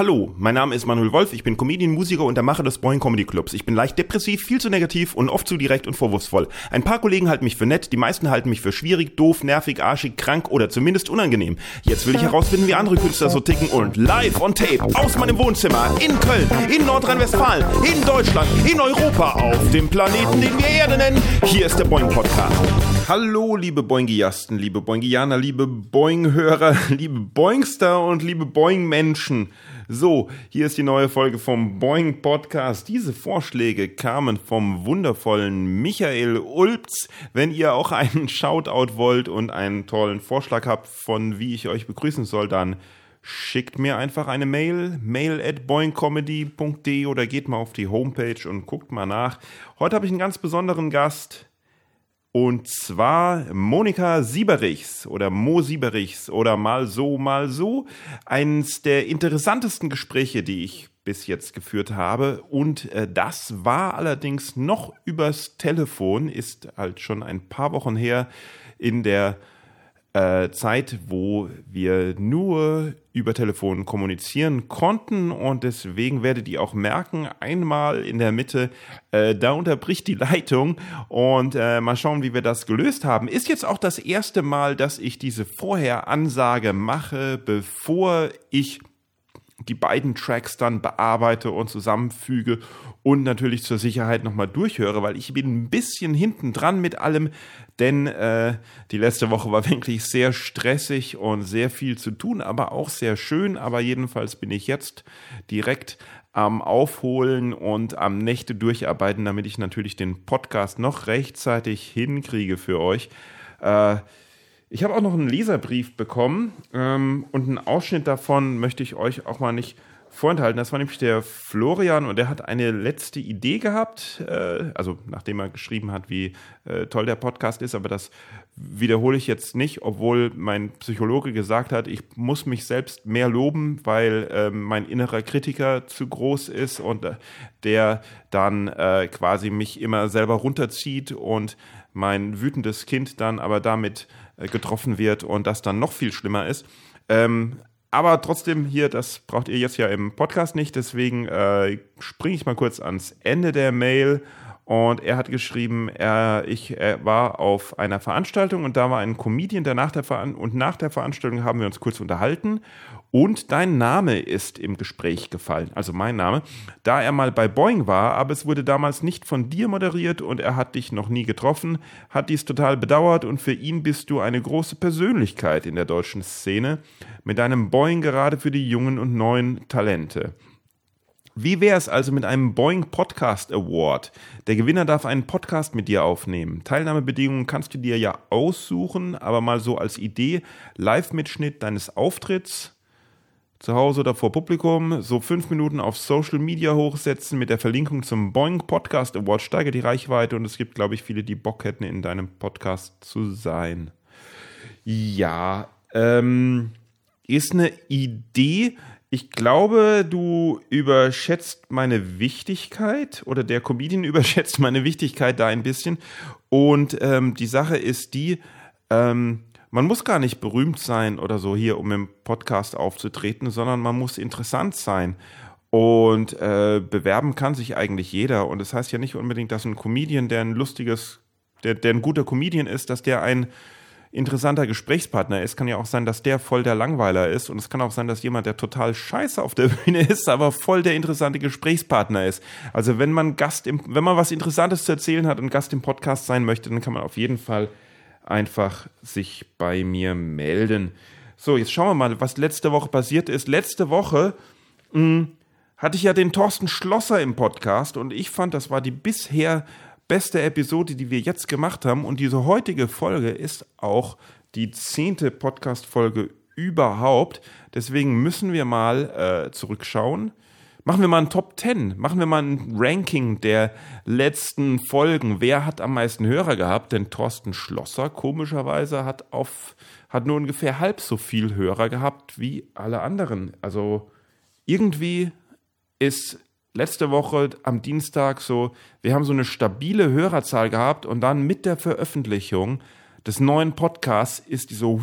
Hallo, mein Name ist Manuel Wolf, ich bin Comedian, Musiker und der Macher des Boing Comedy Clubs. Ich bin leicht depressiv, viel zu negativ und oft zu direkt und vorwurfsvoll. Ein paar Kollegen halten mich für nett, die meisten halten mich für schwierig, doof, nervig, arschig, krank oder zumindest unangenehm. Jetzt will ich herausfinden, wie andere Künstler so ticken und live on tape aus meinem Wohnzimmer in Köln, in Nordrhein-Westfalen, in Deutschland, in Europa, auf dem Planeten, den wir Erde nennen. Hier ist der Boing Podcast. Hallo, liebe Boingiasten, liebe Boingianer, liebe Boing-Hörer, liebe Boingster und liebe Boing-Menschen. So, hier ist die neue Folge vom Boing Podcast. Diese Vorschläge kamen vom wundervollen Michael Ulps. Wenn ihr auch einen Shoutout wollt und einen tollen Vorschlag habt, von wie ich euch begrüßen soll, dann schickt mir einfach eine Mail, mail at boingcomedy.de oder geht mal auf die Homepage und guckt mal nach. Heute habe ich einen ganz besonderen Gast. Und zwar Monika Sieberichs oder Mo Sieberichs oder mal so, mal so. Eins der interessantesten Gespräche, die ich bis jetzt geführt habe. Und äh, das war allerdings noch übers Telefon, ist halt schon ein paar Wochen her in der äh, Zeit, wo wir nur über Telefon kommunizieren konnten und deswegen werdet ihr auch merken, einmal in der Mitte, äh, da unterbricht die Leitung und äh, mal schauen, wie wir das gelöst haben. Ist jetzt auch das erste Mal, dass ich diese Vorheransage mache, bevor ich die beiden Tracks dann bearbeite und zusammenfüge und natürlich zur Sicherheit nochmal durchhöre, weil ich bin ein bisschen hinten dran mit allem, denn äh, die letzte Woche war wirklich sehr stressig und sehr viel zu tun, aber auch sehr schön. Aber jedenfalls bin ich jetzt direkt am Aufholen und am Nächte durcharbeiten, damit ich natürlich den Podcast noch rechtzeitig hinkriege für euch. Äh, ich habe auch noch einen Leserbrief bekommen ähm, und einen Ausschnitt davon möchte ich euch auch mal nicht vorenthalten. Das war nämlich der Florian und der hat eine letzte Idee gehabt, äh, also nachdem er geschrieben hat, wie äh, toll der Podcast ist, aber das wiederhole ich jetzt nicht, obwohl mein Psychologe gesagt hat, ich muss mich selbst mehr loben, weil äh, mein innerer Kritiker zu groß ist und äh, der dann äh, quasi mich immer selber runterzieht und mein wütendes Kind dann aber damit getroffen wird und das dann noch viel schlimmer ist. Ähm, aber trotzdem hier, das braucht ihr jetzt ja im Podcast nicht, deswegen äh, springe ich mal kurz ans Ende der Mail. Und er hat geschrieben, er, ich er war auf einer Veranstaltung und da war ein Comedian, der nach der und nach der Veranstaltung haben wir uns kurz unterhalten und dein Name ist im Gespräch gefallen, also mein Name, da er mal bei Boeing war, aber es wurde damals nicht von dir moderiert und er hat dich noch nie getroffen, hat dies total bedauert und für ihn bist du eine große Persönlichkeit in der deutschen Szene mit deinem Boeing gerade für die jungen und neuen Talente. Wie wäre es also mit einem Boeing Podcast Award? Der Gewinner darf einen Podcast mit dir aufnehmen. Teilnahmebedingungen kannst du dir ja aussuchen, aber mal so als Idee, Live-Mitschnitt deines Auftritts, zu Hause oder vor Publikum, so fünf Minuten auf Social Media hochsetzen mit der Verlinkung zum Boing Podcast Award, steigert die Reichweite und es gibt, glaube ich, viele, die Bock hätten, in deinem Podcast zu sein. Ja, ähm, ist eine Idee. Ich glaube, du überschätzt meine Wichtigkeit oder der Comedian überschätzt meine Wichtigkeit da ein bisschen. Und ähm, die Sache ist die, ähm, man muss gar nicht berühmt sein oder so hier, um im Podcast aufzutreten, sondern man muss interessant sein. Und äh, bewerben kann sich eigentlich jeder. Und das heißt ja nicht unbedingt, dass ein Comedian, der ein lustiges, der, der ein guter Comedian ist, dass der ein interessanter Gesprächspartner ist. Kann ja auch sein, dass der voll der Langweiler ist. Und es kann auch sein, dass jemand, der total scheiße auf der Bühne ist, aber voll der interessante Gesprächspartner ist. Also wenn man Gast im, wenn man was Interessantes zu erzählen hat und Gast im Podcast sein möchte, dann kann man auf jeden Fall einfach sich bei mir melden. So, jetzt schauen wir mal, was letzte Woche passiert ist. Letzte Woche mh, hm, hatte ich ja den Thorsten Schlosser im Podcast und ich fand, das war die bisher beste Episode, die wir jetzt gemacht haben. Und diese heutige Folge ist auch die zehnte Podcast-Folge überhaupt. Deswegen müssen wir mal äh, zurückschauen. Machen wir mal ein Top 10. Machen wir mal ein Ranking der letzten Folgen. Wer hat am meisten Hörer gehabt? Denn Thorsten Schlosser komischerweise hat auf, hat nur ungefähr halb so viel Hörer gehabt wie alle anderen. Also irgendwie ist letzte Woche am Dienstag so, wir haben so eine stabile Hörerzahl gehabt und dann mit der Veröffentlichung des neuen Podcasts ist die so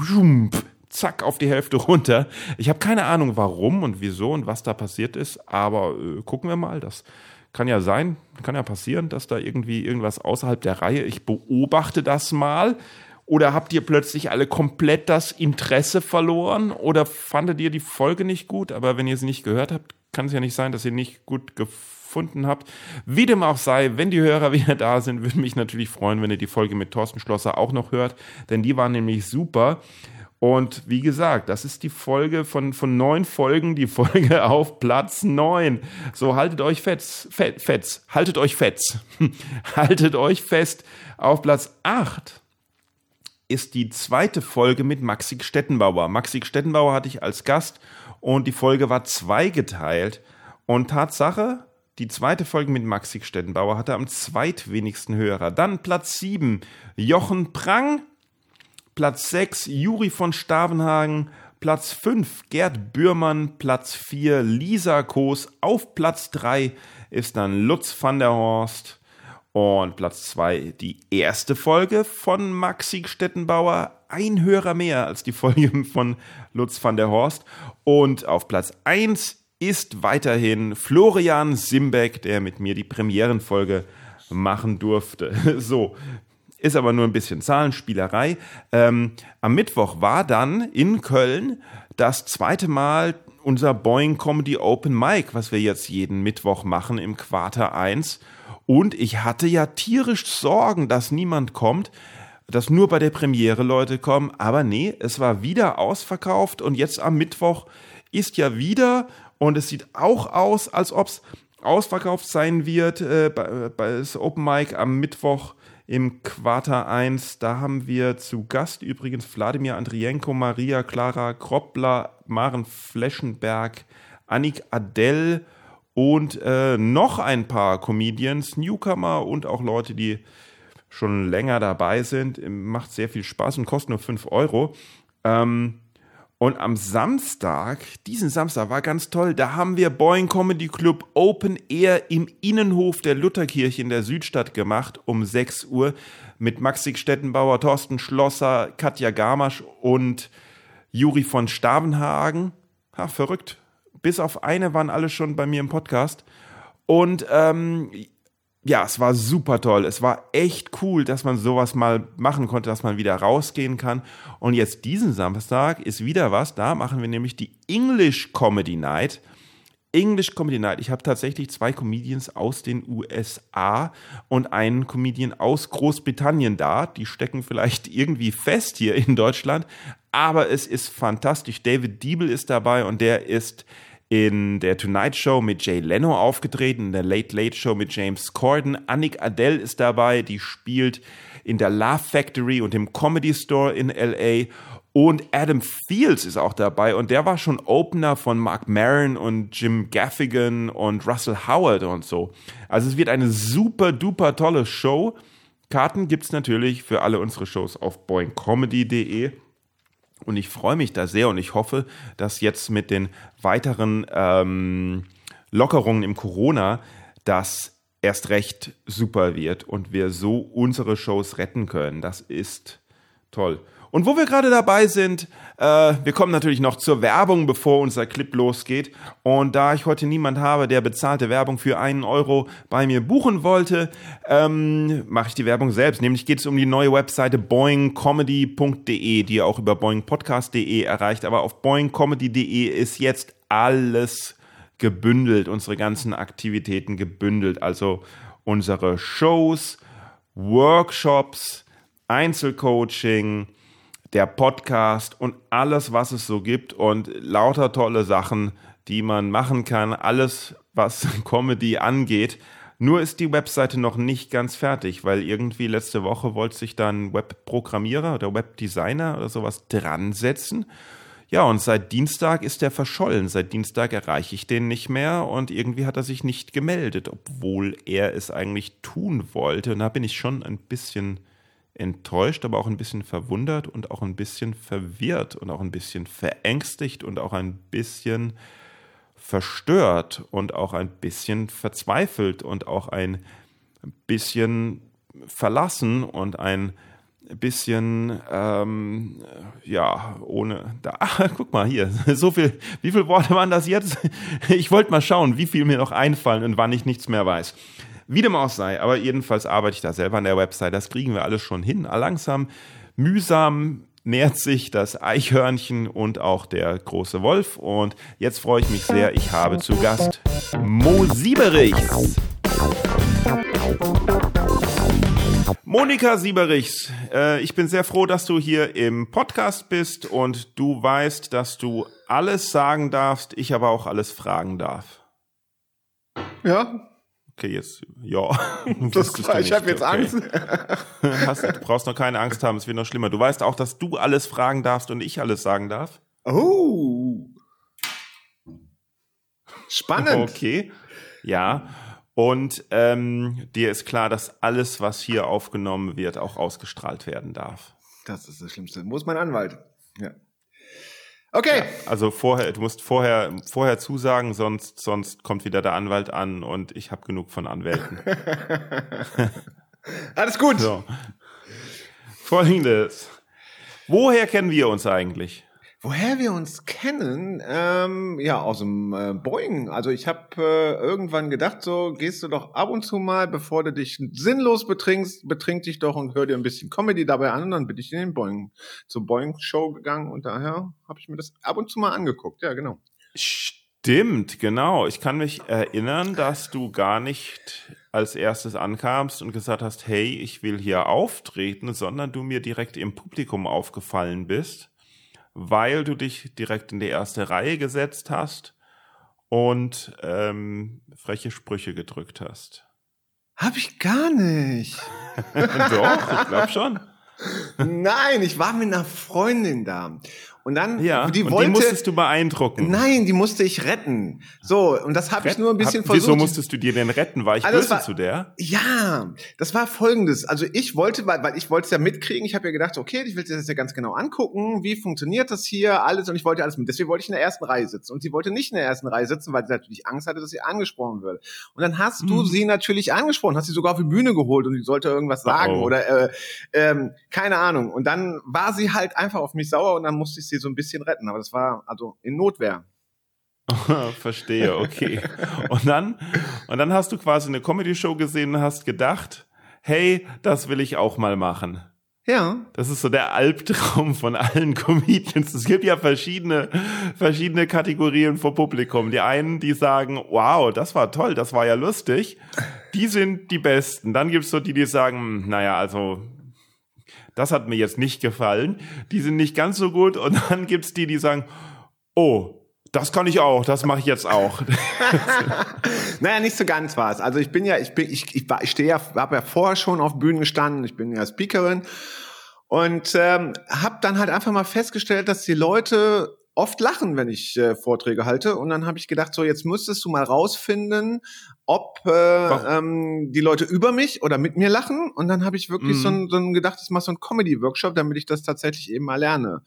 zack, auf die Hälfte runter. Ich habe keine Ahnung, warum und wieso und was da passiert ist, aber äh, gucken wir mal. Das kann ja sein, kann ja passieren, dass da irgendwie irgendwas außerhalb der Reihe, ich beobachte das mal. Oder habt ihr plötzlich alle komplett das Interesse verloren? Oder fandet ihr die Folge nicht gut? Aber wenn ihr sie nicht gehört habt, kann es ja nicht sein, dass ihr nicht gut gefunden habt. Wie dem auch sei, wenn die Hörer wieder da sind, würde mich natürlich freuen, wenn ihr die Folge mit Thorsten Schlosser auch noch hört, denn die war nämlich super. Und wie gesagt, das ist die Folge von, von neun Folgen, die Folge auf Platz neun. So haltet euch fetz, fetz, fetz haltet euch fetz, haltet euch fest. Auf Platz acht ist die zweite Folge mit Maxi Stettenbauer. Maxi Stettenbauer hatte ich als Gast und die Folge war zweigeteilt. Und Tatsache, die zweite Folge mit Maxi Stettenbauer hatte am zweitwenigsten Hörer. Dann Platz sieben Jochen Prang Platz 6 Juri von Stavenhagen, Platz 5 Gerd Bührmann, Platz 4 Lisa Koos, auf Platz 3 ist dann Lutz van der Horst und Platz 2 die erste Folge von Maxi Stettenbauer, ein Hörer mehr als die Folge von Lutz van der Horst und auf Platz 1 ist weiterhin Florian Simbeck, der mit mir die Premierenfolge machen durfte. So, ist aber nur ein bisschen Zahlenspielerei. Ähm, am Mittwoch war dann in Köln das zweite Mal unser Boeing Comedy Open Mic, was wir jetzt jeden Mittwoch machen im Quarter 1. Und ich hatte ja tierisch Sorgen, dass niemand kommt, dass nur bei der Premiere Leute kommen. Aber nee, es war wieder ausverkauft und jetzt am Mittwoch ist ja wieder und es sieht auch aus, als ob es ausverkauft sein wird äh, bei, bei das Open Mic am Mittwoch im Quarter 1. Da haben wir zu Gast übrigens Wladimir Andrienko, Maria Clara Kroppler, Maren Fleschenberg, Annik Adell und äh, noch ein paar Comedians, Newcomer und auch Leute, die schon länger dabei sind. Macht sehr viel Spaß und kostet nur 5 Euro. Ähm, und am Samstag, diesen Samstag war ganz toll, da haben wir Boeing Comedy Club Open Air im Innenhof der Lutherkirche in der Südstadt gemacht um 6 Uhr mit Maxi Stettenbauer, Thorsten Schlosser, Katja Gamasch und Juri von Stavenhagen. Ha, verrückt. Bis auf eine waren alle schon bei mir im Podcast. Und ähm, ja, es war super toll. Es war echt cool, dass man sowas mal machen konnte, dass man wieder rausgehen kann. Und jetzt diesen Samstag ist wieder was. Da machen wir nämlich die English Comedy Night. English Comedy Night. Ich habe tatsächlich zwei Comedians aus den USA und einen Comedian aus Großbritannien da. Die stecken vielleicht irgendwie fest hier in Deutschland. Aber es ist fantastisch. David Diebel ist dabei und der ist in der Tonight Show mit Jay Leno aufgetreten, in der Late Late Show mit James Corden. Annick Adele ist dabei, die spielt in der Love Factory und im Comedy Store in LA. Und Adam Fields ist auch dabei und der war schon Opener von Mark Maron und Jim Gaffigan und Russell Howard und so. Also es wird eine super duper tolle Show. Karten gibt's natürlich für alle unsere Shows auf boingcomedy.de. Und ich freue mich da sehr und ich hoffe, dass jetzt mit den weiteren ähm, Lockerungen im Corona das erst recht super wird und wir so unsere Shows retten können. Das ist toll. Und wo wir gerade dabei sind, äh, wir kommen natürlich noch zur Werbung, bevor unser Clip losgeht. Und da ich heute niemand habe, der bezahlte Werbung für einen Euro bei mir buchen wollte, ähm, mache ich die Werbung selbst. Nämlich geht es um die neue Webseite boingcomedy.de, die ihr auch über boingpodcast.de erreicht. Aber auf boingcomedy.de ist jetzt alles gebündelt, unsere ganzen Aktivitäten gebündelt. Also unsere Shows, Workshops, Einzelcoaching, der Podcast und alles, was es so gibt und lauter tolle Sachen, die man machen kann, alles, was Comedy angeht. Nur ist die Webseite noch nicht ganz fertig, weil irgendwie letzte Woche wollte sich da ein Webprogrammierer oder Webdesigner oder sowas dran setzen. Ja, und seit Dienstag ist er verschollen. Seit Dienstag erreiche ich den nicht mehr und irgendwie hat er sich nicht gemeldet, obwohl er es eigentlich tun wollte. Und da bin ich schon ein bisschen enttäuscht, aber auch ein bisschen verwundert und auch ein bisschen verwirrt und auch ein bisschen verängstigt und auch ein bisschen verstört und auch ein bisschen verzweifelt und auch ein bisschen verlassen und ein bisschen, ähm, ja, ohne, da, ach, guck mal hier, so viel, wie viele Worte waren das jetzt? Ich wollte mal schauen, wie viel mir noch einfallen und wann ich nichts mehr weiß. Wie dem auch sei, aber jedenfalls arbeite ich da selber an der Website, das kriegen wir alles schon hin, langsam, mühsam, nähert sich das Eichhörnchen und auch der große Wolf. Und jetzt freue ich mich sehr, ich habe zu Gast Mo Sieberichs. Monika Sieberichs, äh, ich bin sehr froh, dass du hier im Podcast bist und du weißt, dass du alles sagen darfst, ich aber auch alles fragen darf. Ja. Okay, jetzt, ja. Das klar, ich habe jetzt okay. Angst. Hast, du brauchst noch keine Angst haben, es wird noch schlimmer. Du weißt auch, dass du alles fragen darfst und ich alles sagen darf. Oh. Spannend. Okay. Ja. Und ähm, dir ist klar, dass alles, was hier aufgenommen wird, auch ausgestrahlt werden darf. Das ist das Schlimmste. Wo ist mein Anwalt? Ja. Okay. Ja, also vorher, du musst vorher, vorher zusagen, sonst, sonst kommt wieder der Anwalt an und ich habe genug von Anwälten. Alles gut. So. Folgendes. Woher kennen wir uns eigentlich? Woher wir uns kennen? Ähm, ja, aus dem äh, Boeing. Also ich habe äh, irgendwann gedacht, so gehst du doch ab und zu mal, bevor du dich sinnlos betrinkst, betrink dich doch und hör dir ein bisschen Comedy dabei an. Und dann bin ich in den Boeing, zur Boeing-Show gegangen und daher habe ich mir das ab und zu mal angeguckt. Ja, genau. Stimmt, genau. Ich kann mich erinnern, dass du gar nicht als erstes ankamst und gesagt hast, hey, ich will hier auftreten, sondern du mir direkt im Publikum aufgefallen bist weil du dich direkt in die erste Reihe gesetzt hast und ähm, freche Sprüche gedrückt hast. Hab ich gar nicht. Doch, ich glaube schon. Nein, ich war mit einer Freundin da. Und dann, ja, die wollte, die musstest du beeindrucken. Nein, die musste ich retten. So, und das habe ich nur ein bisschen Hab, versucht. Wieso musstest du dir denn retten? War ich also böse war, zu der? Ja, das war folgendes. Also ich wollte, weil, weil ich wollte es ja mitkriegen. Ich habe ja gedacht, okay, ich will das ja ganz genau angucken. Wie funktioniert das hier alles? Und ich wollte alles mit. Deswegen wollte ich in der ersten Reihe sitzen. Und sie wollte nicht in der ersten Reihe sitzen, weil sie natürlich Angst hatte, dass sie angesprochen wird. Und dann hast hm. du sie natürlich angesprochen, hast sie sogar auf die Bühne geholt und sie sollte irgendwas sagen oh. oder äh, ähm, keine Ahnung. Und dann war sie halt einfach auf mich sauer und dann musste ich sie so ein bisschen retten. Aber das war also in Notwehr. Verstehe, okay. und dann, und dann hast du quasi eine Comedy-Show gesehen und hast gedacht, hey, das will ich auch mal machen. Ja. Das ist so der Albtraum von allen Comedians. Es gibt ja verschiedene, verschiedene Kategorien vor Publikum. Die einen, die sagen, wow, das war toll, das war ja lustig. Die sind die Besten. Dann gibt's so die, die sagen, naja, also das hat mir jetzt nicht gefallen. Die sind nicht ganz so gut. Und dann gibt's die, die sagen, oh, das kann ich auch, das mache ich jetzt auch. naja, nicht so ganz was. Also ich bin ja, ich bin, ich, ich, ich stehe ja, habe ja vorher schon auf Bühnen gestanden, ich bin ja Speakerin und ähm, habe dann halt einfach mal festgestellt, dass die Leute oft lachen, wenn ich äh, Vorträge halte. Und dann habe ich gedacht, so jetzt müsstest du mal rausfinden, ob äh, ähm, die Leute über mich oder mit mir lachen. Und dann habe ich wirklich mhm. so, ein, so ein gedacht, ich mache so einen Comedy-Workshop, damit ich das tatsächlich eben mal lerne.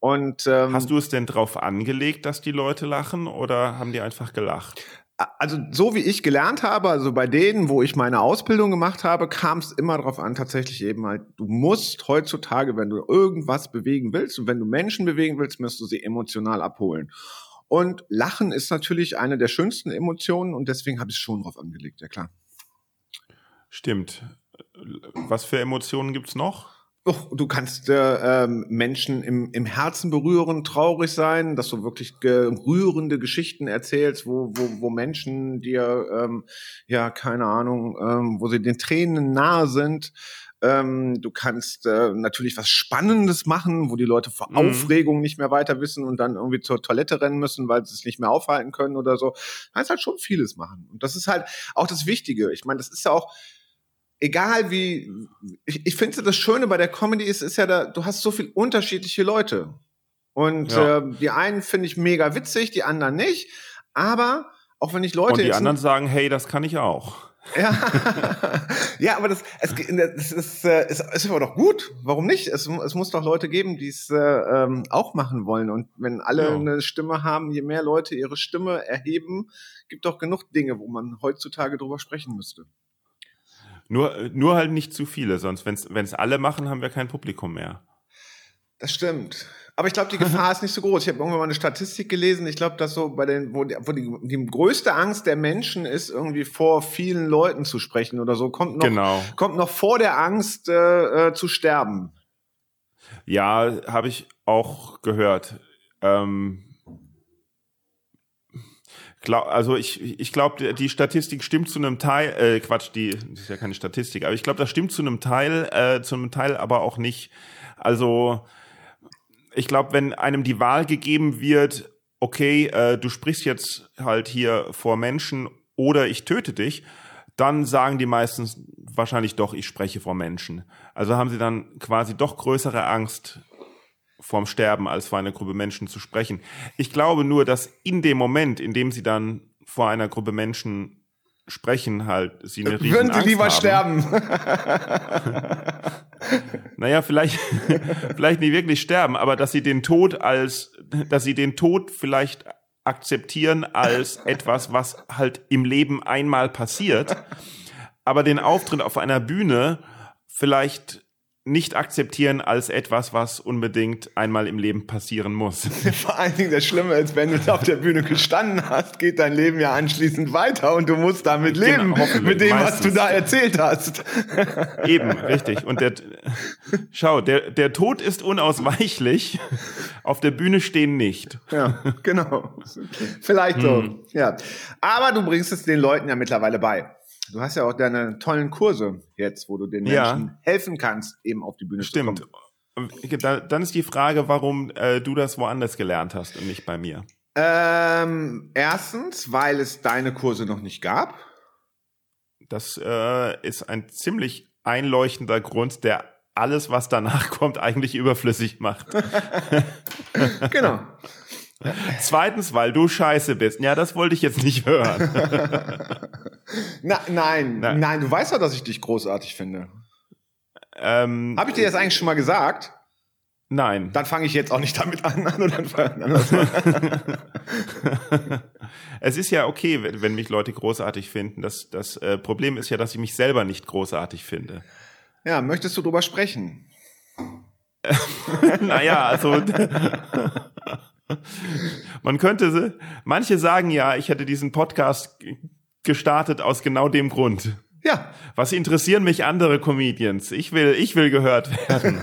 Und ähm, hast du es denn drauf angelegt, dass die Leute lachen oder haben die einfach gelacht? Also so wie ich gelernt habe, also bei denen, wo ich meine Ausbildung gemacht habe, kam es immer darauf an, tatsächlich eben halt, du musst heutzutage, wenn du irgendwas bewegen willst und wenn du Menschen bewegen willst, musst du sie emotional abholen. Und Lachen ist natürlich eine der schönsten Emotionen und deswegen habe ich es schon drauf angelegt, ja klar. Stimmt. Was für Emotionen gibt's noch? Oh, du kannst äh, ähm, Menschen im, im Herzen berühren, traurig sein, dass du wirklich äh, rührende Geschichten erzählst, wo, wo, wo Menschen dir, ähm, ja, keine Ahnung, ähm, wo sie den Tränen nahe sind. Ähm, du kannst äh, natürlich was Spannendes machen, wo die Leute vor mhm. Aufregung nicht mehr weiter wissen und dann irgendwie zur Toilette rennen müssen, weil sie es nicht mehr aufhalten können oder so. Du kannst halt schon vieles machen. Und das ist halt auch das Wichtige. Ich meine, das ist ja auch egal wie, ich, ich finde das Schöne bei der Comedy ist, ist ja da, du hast so viel unterschiedliche Leute. Und ja. äh, die einen finde ich mega witzig, die anderen nicht. Aber auch wenn ich Leute. Und die anderen sagen, hey, das kann ich auch. Ja, ja aber das, es, das ist, äh, ist, ist aber doch gut. Warum nicht? Es, es muss doch Leute geben, die es äh, ähm, auch machen wollen. Und wenn alle ja. eine Stimme haben, je mehr Leute ihre Stimme erheben, gibt doch genug Dinge, wo man heutzutage drüber sprechen müsste. Nur, nur halt nicht zu viele, sonst, wenn es alle machen, haben wir kein Publikum mehr. Das stimmt. Aber ich glaube, die Gefahr ist nicht so groß. Ich habe irgendwann mal eine Statistik gelesen. Ich glaube, dass so bei den, wo, die, wo die, die größte Angst der Menschen ist, irgendwie vor vielen Leuten zu sprechen oder so, kommt noch, genau. kommt noch vor der Angst äh, äh, zu sterben. Ja, habe ich auch gehört. Ähm, glaub, also ich, ich glaube, die Statistik stimmt zu einem Teil, äh, Quatsch, die das ist ja keine Statistik, aber ich glaube, das stimmt zu einem Teil, äh, zu einem Teil aber auch nicht. Also ich glaube, wenn einem die Wahl gegeben wird, okay, äh, du sprichst jetzt halt hier vor Menschen oder ich töte dich, dann sagen die meistens wahrscheinlich doch, ich spreche vor Menschen. Also haben sie dann quasi doch größere Angst vorm Sterben, als vor einer Gruppe Menschen zu sprechen. Ich glaube nur, dass in dem Moment, in dem sie dann vor einer Gruppe Menschen sprechen, halt sie eine riesen Würden sie Angst lieber haben. sterben? Naja, vielleicht, vielleicht nicht wirklich sterben, aber dass sie den Tod als, dass sie den Tod vielleicht akzeptieren als etwas, was halt im Leben einmal passiert, aber den Auftritt auf einer Bühne vielleicht nicht akzeptieren als etwas, was unbedingt einmal im Leben passieren muss. Vor allen Dingen das Schlimme ist, wenn du da auf der Bühne gestanden hast, geht dein Leben ja anschließend weiter und du musst damit leben, Genau, mit dem, was meistens. du da erzählt hast. Eben, richtig. Und der, schau, der, der Tod ist unausweichlich. Auf der Bühne stehen nicht. Ja, genau. Vielleicht so. Hm. Ja. Aber du bringst es den Leuten ja mittlerweile bei. Du hast ja auch deine tollen Kurse jetzt, wo du den Ja. Menschen helfen kannst, eben auf die Bühne Stimmt. zu Da- Dann ist die Frage, warum äh, du das woanders gelernt hast und nicht bei mir. kommen. Ähm, erstens, weil es deine Kurse noch nicht gab. Das äh, ist ein ziemlich einleuchtender Grund, der alles, was danach kommt, eigentlich überflüssig macht. Genau. Zweitens, weil du scheiße bist. Ja, das wollte ich jetzt nicht hören. Na, nein, Nein. nein, du weißt doch, dass ich dich großartig finde. ähm, Habe ich dir das eigentlich schon mal gesagt? nein. Dann fange ich jetzt auch nicht damit an. an es ist ja okay, wenn, wenn mich Leute großartig finden. Das, das äh, Problem ist ja, dass ich mich selber nicht großartig finde. ja, möchtest du drüber sprechen? naja, also man könnte, manche sagen ja, ich hätte diesen Podcast gestartet aus genau dem Grund. Ja, Was interessieren mich andere Comedians? Ich will, ich will gehört werden.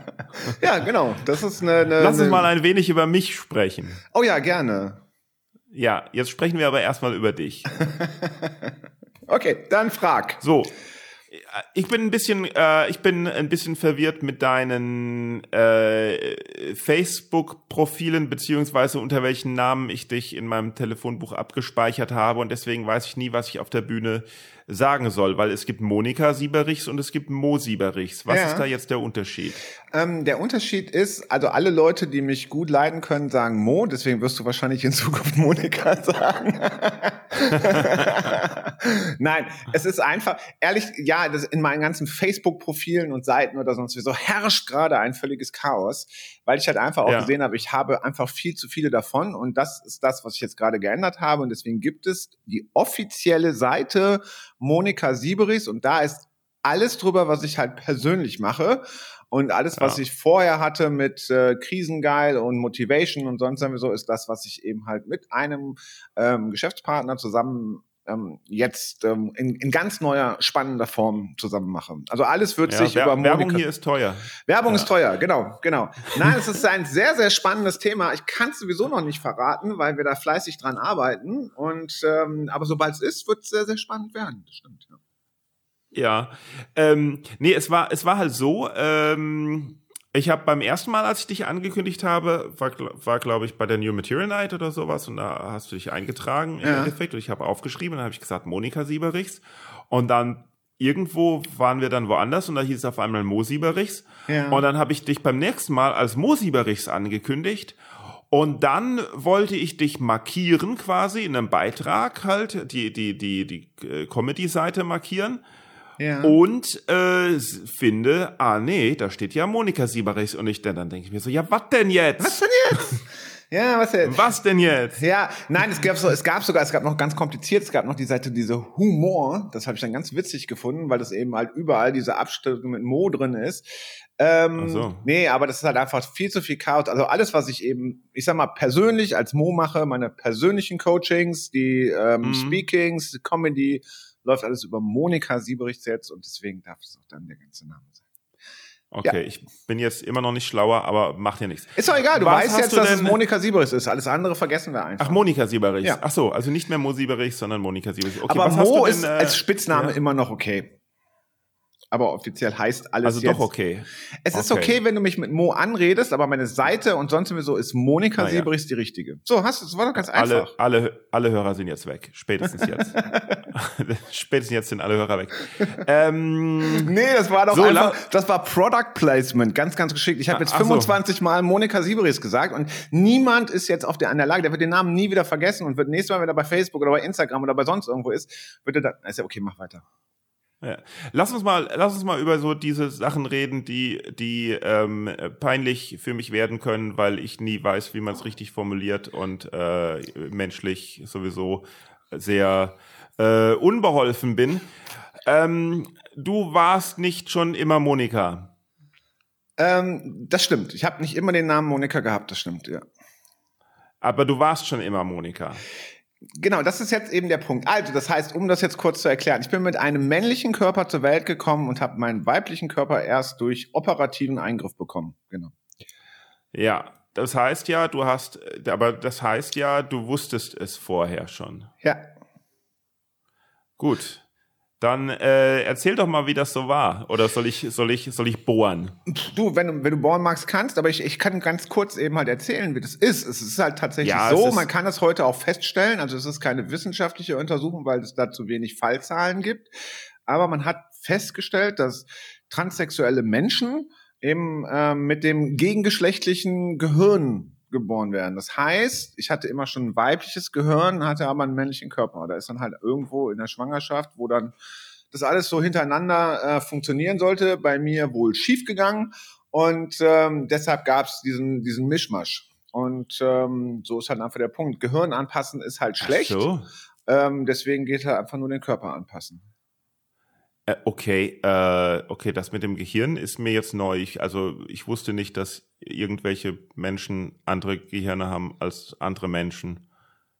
ja, genau. Das ist eine. eine Lass uns mal ein wenig über mich sprechen. Oh ja, gerne. Ja, jetzt sprechen wir aber erstmal über dich. Okay, dann frag. So, ich bin ein bisschen, äh, ich bin ein bisschen verwirrt mit deinen äh, Facebook-Profilen beziehungsweise unter welchen Namen ich dich in meinem Telefonbuch abgespeichert habe und deswegen weiß ich nie, was ich auf der Bühne sagen soll, weil es gibt Monika Sieberichs und es gibt Mo Sieberichs. Was Ja. ist da jetzt der Unterschied? Ähm, der Unterschied ist, also alle Leute, die mich gut leiden können, sagen Mo, deswegen wirst du wahrscheinlich in Zukunft Monika sagen. Nein, es ist einfach, ehrlich, ja, das in meinen ganzen Facebook-Profilen und Seiten oder sonst wie so herrscht gerade ein völliges Chaos, weil ich halt einfach auch Ja. gesehen habe, ich habe einfach viel zu viele davon und das ist das, was ich jetzt gerade geändert habe und deswegen gibt es die offizielle Seite Monika Sieberichs und da ist alles drüber, was ich halt persönlich mache. Und alles, was Ja. ich vorher hatte mit äh, Krisengeil und Motivation und sonst so, ist das, was ich eben halt mit einem ähm, Geschäftspartner zusammen ähm, jetzt ähm, in, in ganz neuer, spannender Form zusammen mache. Also alles wird Ja, sich Wer über Monika... Werbung hier ist teuer. Werbung Ja. ist teuer, genau, genau. Nein, es ist ein sehr, sehr spannendes Thema. Ich kann es sowieso noch nicht verraten, weil wir da fleißig dran arbeiten. Und ähm, aber sobald es ist, wird es sehr, sehr spannend werden. Das stimmt. Ja. Ja, ähm, nee, es war, es war halt so, ähm, ich habe beim ersten Mal, als ich dich angekündigt habe, war, war glaube ich, bei der New Material Night oder sowas und da hast du dich eingetragen im Ja. Endeffekt und ich habe aufgeschrieben und dann habe ich gesagt, Monika Sieberichs und dann irgendwo waren wir dann woanders und da hieß es auf einmal Mo Sieberichs Ja. und dann habe ich dich beim nächsten Mal als Mo Sieberichs angekündigt und dann wollte ich dich markieren quasi in einem Beitrag halt, die, die, die, die äh, Comedy-Seite markieren. Ja. Und äh, finde, ah nee, da steht ja Monika Sieberichs und ich dann, dann denke ich mir so, ja, was denn jetzt? Was denn jetzt? Ja, was jetzt? Was denn jetzt? Ja, nein, es gab so, es gab sogar, es gab noch ganz kompliziert, es gab noch die Seite, diese Humor, das habe ich dann ganz witzig gefunden, weil das eben halt überall diese Abstellung mit Mo drin ist. Ähm, so. Nee, aber das ist halt einfach viel zu viel Chaos. Also alles, was ich eben, ich sag mal, persönlich als Mo mache, meine persönlichen Coachings, die ähm, Mhm. Speakings, Comedy, läuft alles über Monika Sieberichts jetzt und deswegen darf es auch dann der ganze Name sein. Okay, ich bin jetzt immer noch nicht schlauer, aber macht ja nichts. Ist doch egal, du Was weißt jetzt, du dass es Monika Sieberichts ist. Alles andere vergessen wir einfach. Ach, Monika Sieberichs. Ja. Ach so, also nicht mehr Mo Sieberichs, sondern Monika Sieberichs. Okay, aber Mo denn, ist äh, als Spitzname ja. immer noch okay. Aber offiziell heißt alles Also jetzt. doch okay. Es ist Okay. okay, wenn du mich mit Mo anredest, aber meine Seite und sonst sowieso ist Monika Ah, ja. Sieberichs die richtige. So, hast du, das war doch ganz Alle, einfach. alle, alle Hörer sind jetzt weg. Spätestens jetzt. Spätestens jetzt sind alle Hörer weg. Ähm, Nee, das war doch So, einfach, das war Product Placement, ganz, ganz geschickt. Ich habe jetzt Ach so. 25 Mal Monika Sieberis gesagt und niemand ist jetzt auf der, an der Lage, der wird den Namen nie wieder vergessen und wird nächstes Mal, wenn er bei Facebook oder bei Instagram oder bei sonst irgendwo ist, wird er da, ist ja okay, mach weiter. Ja. Lass uns mal, lass uns mal über so diese Sachen reden, die, die ähm, peinlich für mich werden können, weil ich nie weiß, wie man es richtig formuliert und äh, menschlich sowieso sehr äh, unbeholfen bin. Ähm, du warst nicht schon immer Monika. Ähm, das stimmt. Ich habe nicht immer den Namen Monika gehabt, das stimmt, ja. Aber du warst schon immer Monika. Genau, das ist jetzt eben der Punkt. Also, das heißt, um das jetzt kurz zu erklären, ich bin mit einem männlichen Körper zur Welt gekommen und habe meinen weiblichen Körper erst durch operativen Eingriff bekommen. Genau. Ja, das heißt ja, du hast, aber das heißt ja, du wusstest es vorher schon. Ja. Gut. Dann äh, erzähl doch mal, wie das so war. Oder soll ich, soll ich, soll ich bohren? Du, wenn du, wenn du bohren magst, kannst, aber ich, ich kann ganz kurz eben halt erzählen, wie das ist. Es ist halt tatsächlich Ja, so, man kann das heute auch feststellen, also es ist keine wissenschaftliche Untersuchung, weil es da zu wenig Fallzahlen gibt, aber man hat festgestellt, dass transsexuelle Menschen eben ähm, mit dem gegengeschlechtlichen Gehirn geboren werden. Das heißt, ich hatte immer schon ein weibliches Gehirn, hatte aber einen männlichen Körper. Da ist dann halt irgendwo in der Schwangerschaft, wo dann das alles so hintereinander äh, funktionieren sollte, bei mir wohl schiefgegangen und ähm, deshalb gab es diesen, diesen Mischmasch. Und ähm, so ist halt einfach der Punkt. Gehirn anpassen ist halt schlecht, so. ähm, deswegen geht halt einfach nur den Körper anpassen. Äh, okay, äh, okay, das mit dem Gehirn ist mir jetzt neu. Ich, also ich wusste nicht, dass irgendwelche Menschen andere Gehirne haben als andere Menschen.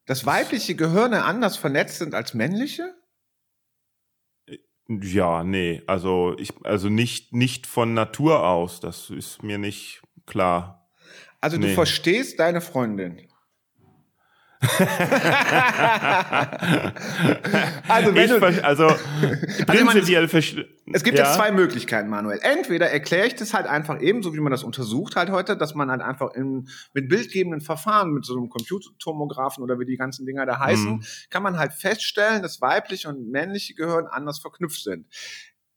Dass weibliche Gehirne anders vernetzt sind als männliche? Ja, nee, also ich, also nicht, nicht von Natur aus. Das ist mir nicht klar. Also du Nee. verstehst deine Freundin. also wenn ich, du, ver- also prinzipiell verste- Es gibt ja, jetzt zwei Möglichkeiten, Manuel. Entweder erkläre ich das halt einfach eben, so wie man das untersucht halt heute, dass man halt einfach in, mit bildgebenden Verfahren, mit so einem Computertomographen oder wie die ganzen Dinger da heißen, Mhm. kann man halt feststellen, dass weibliche und männliche Gehirn anders verknüpft sind.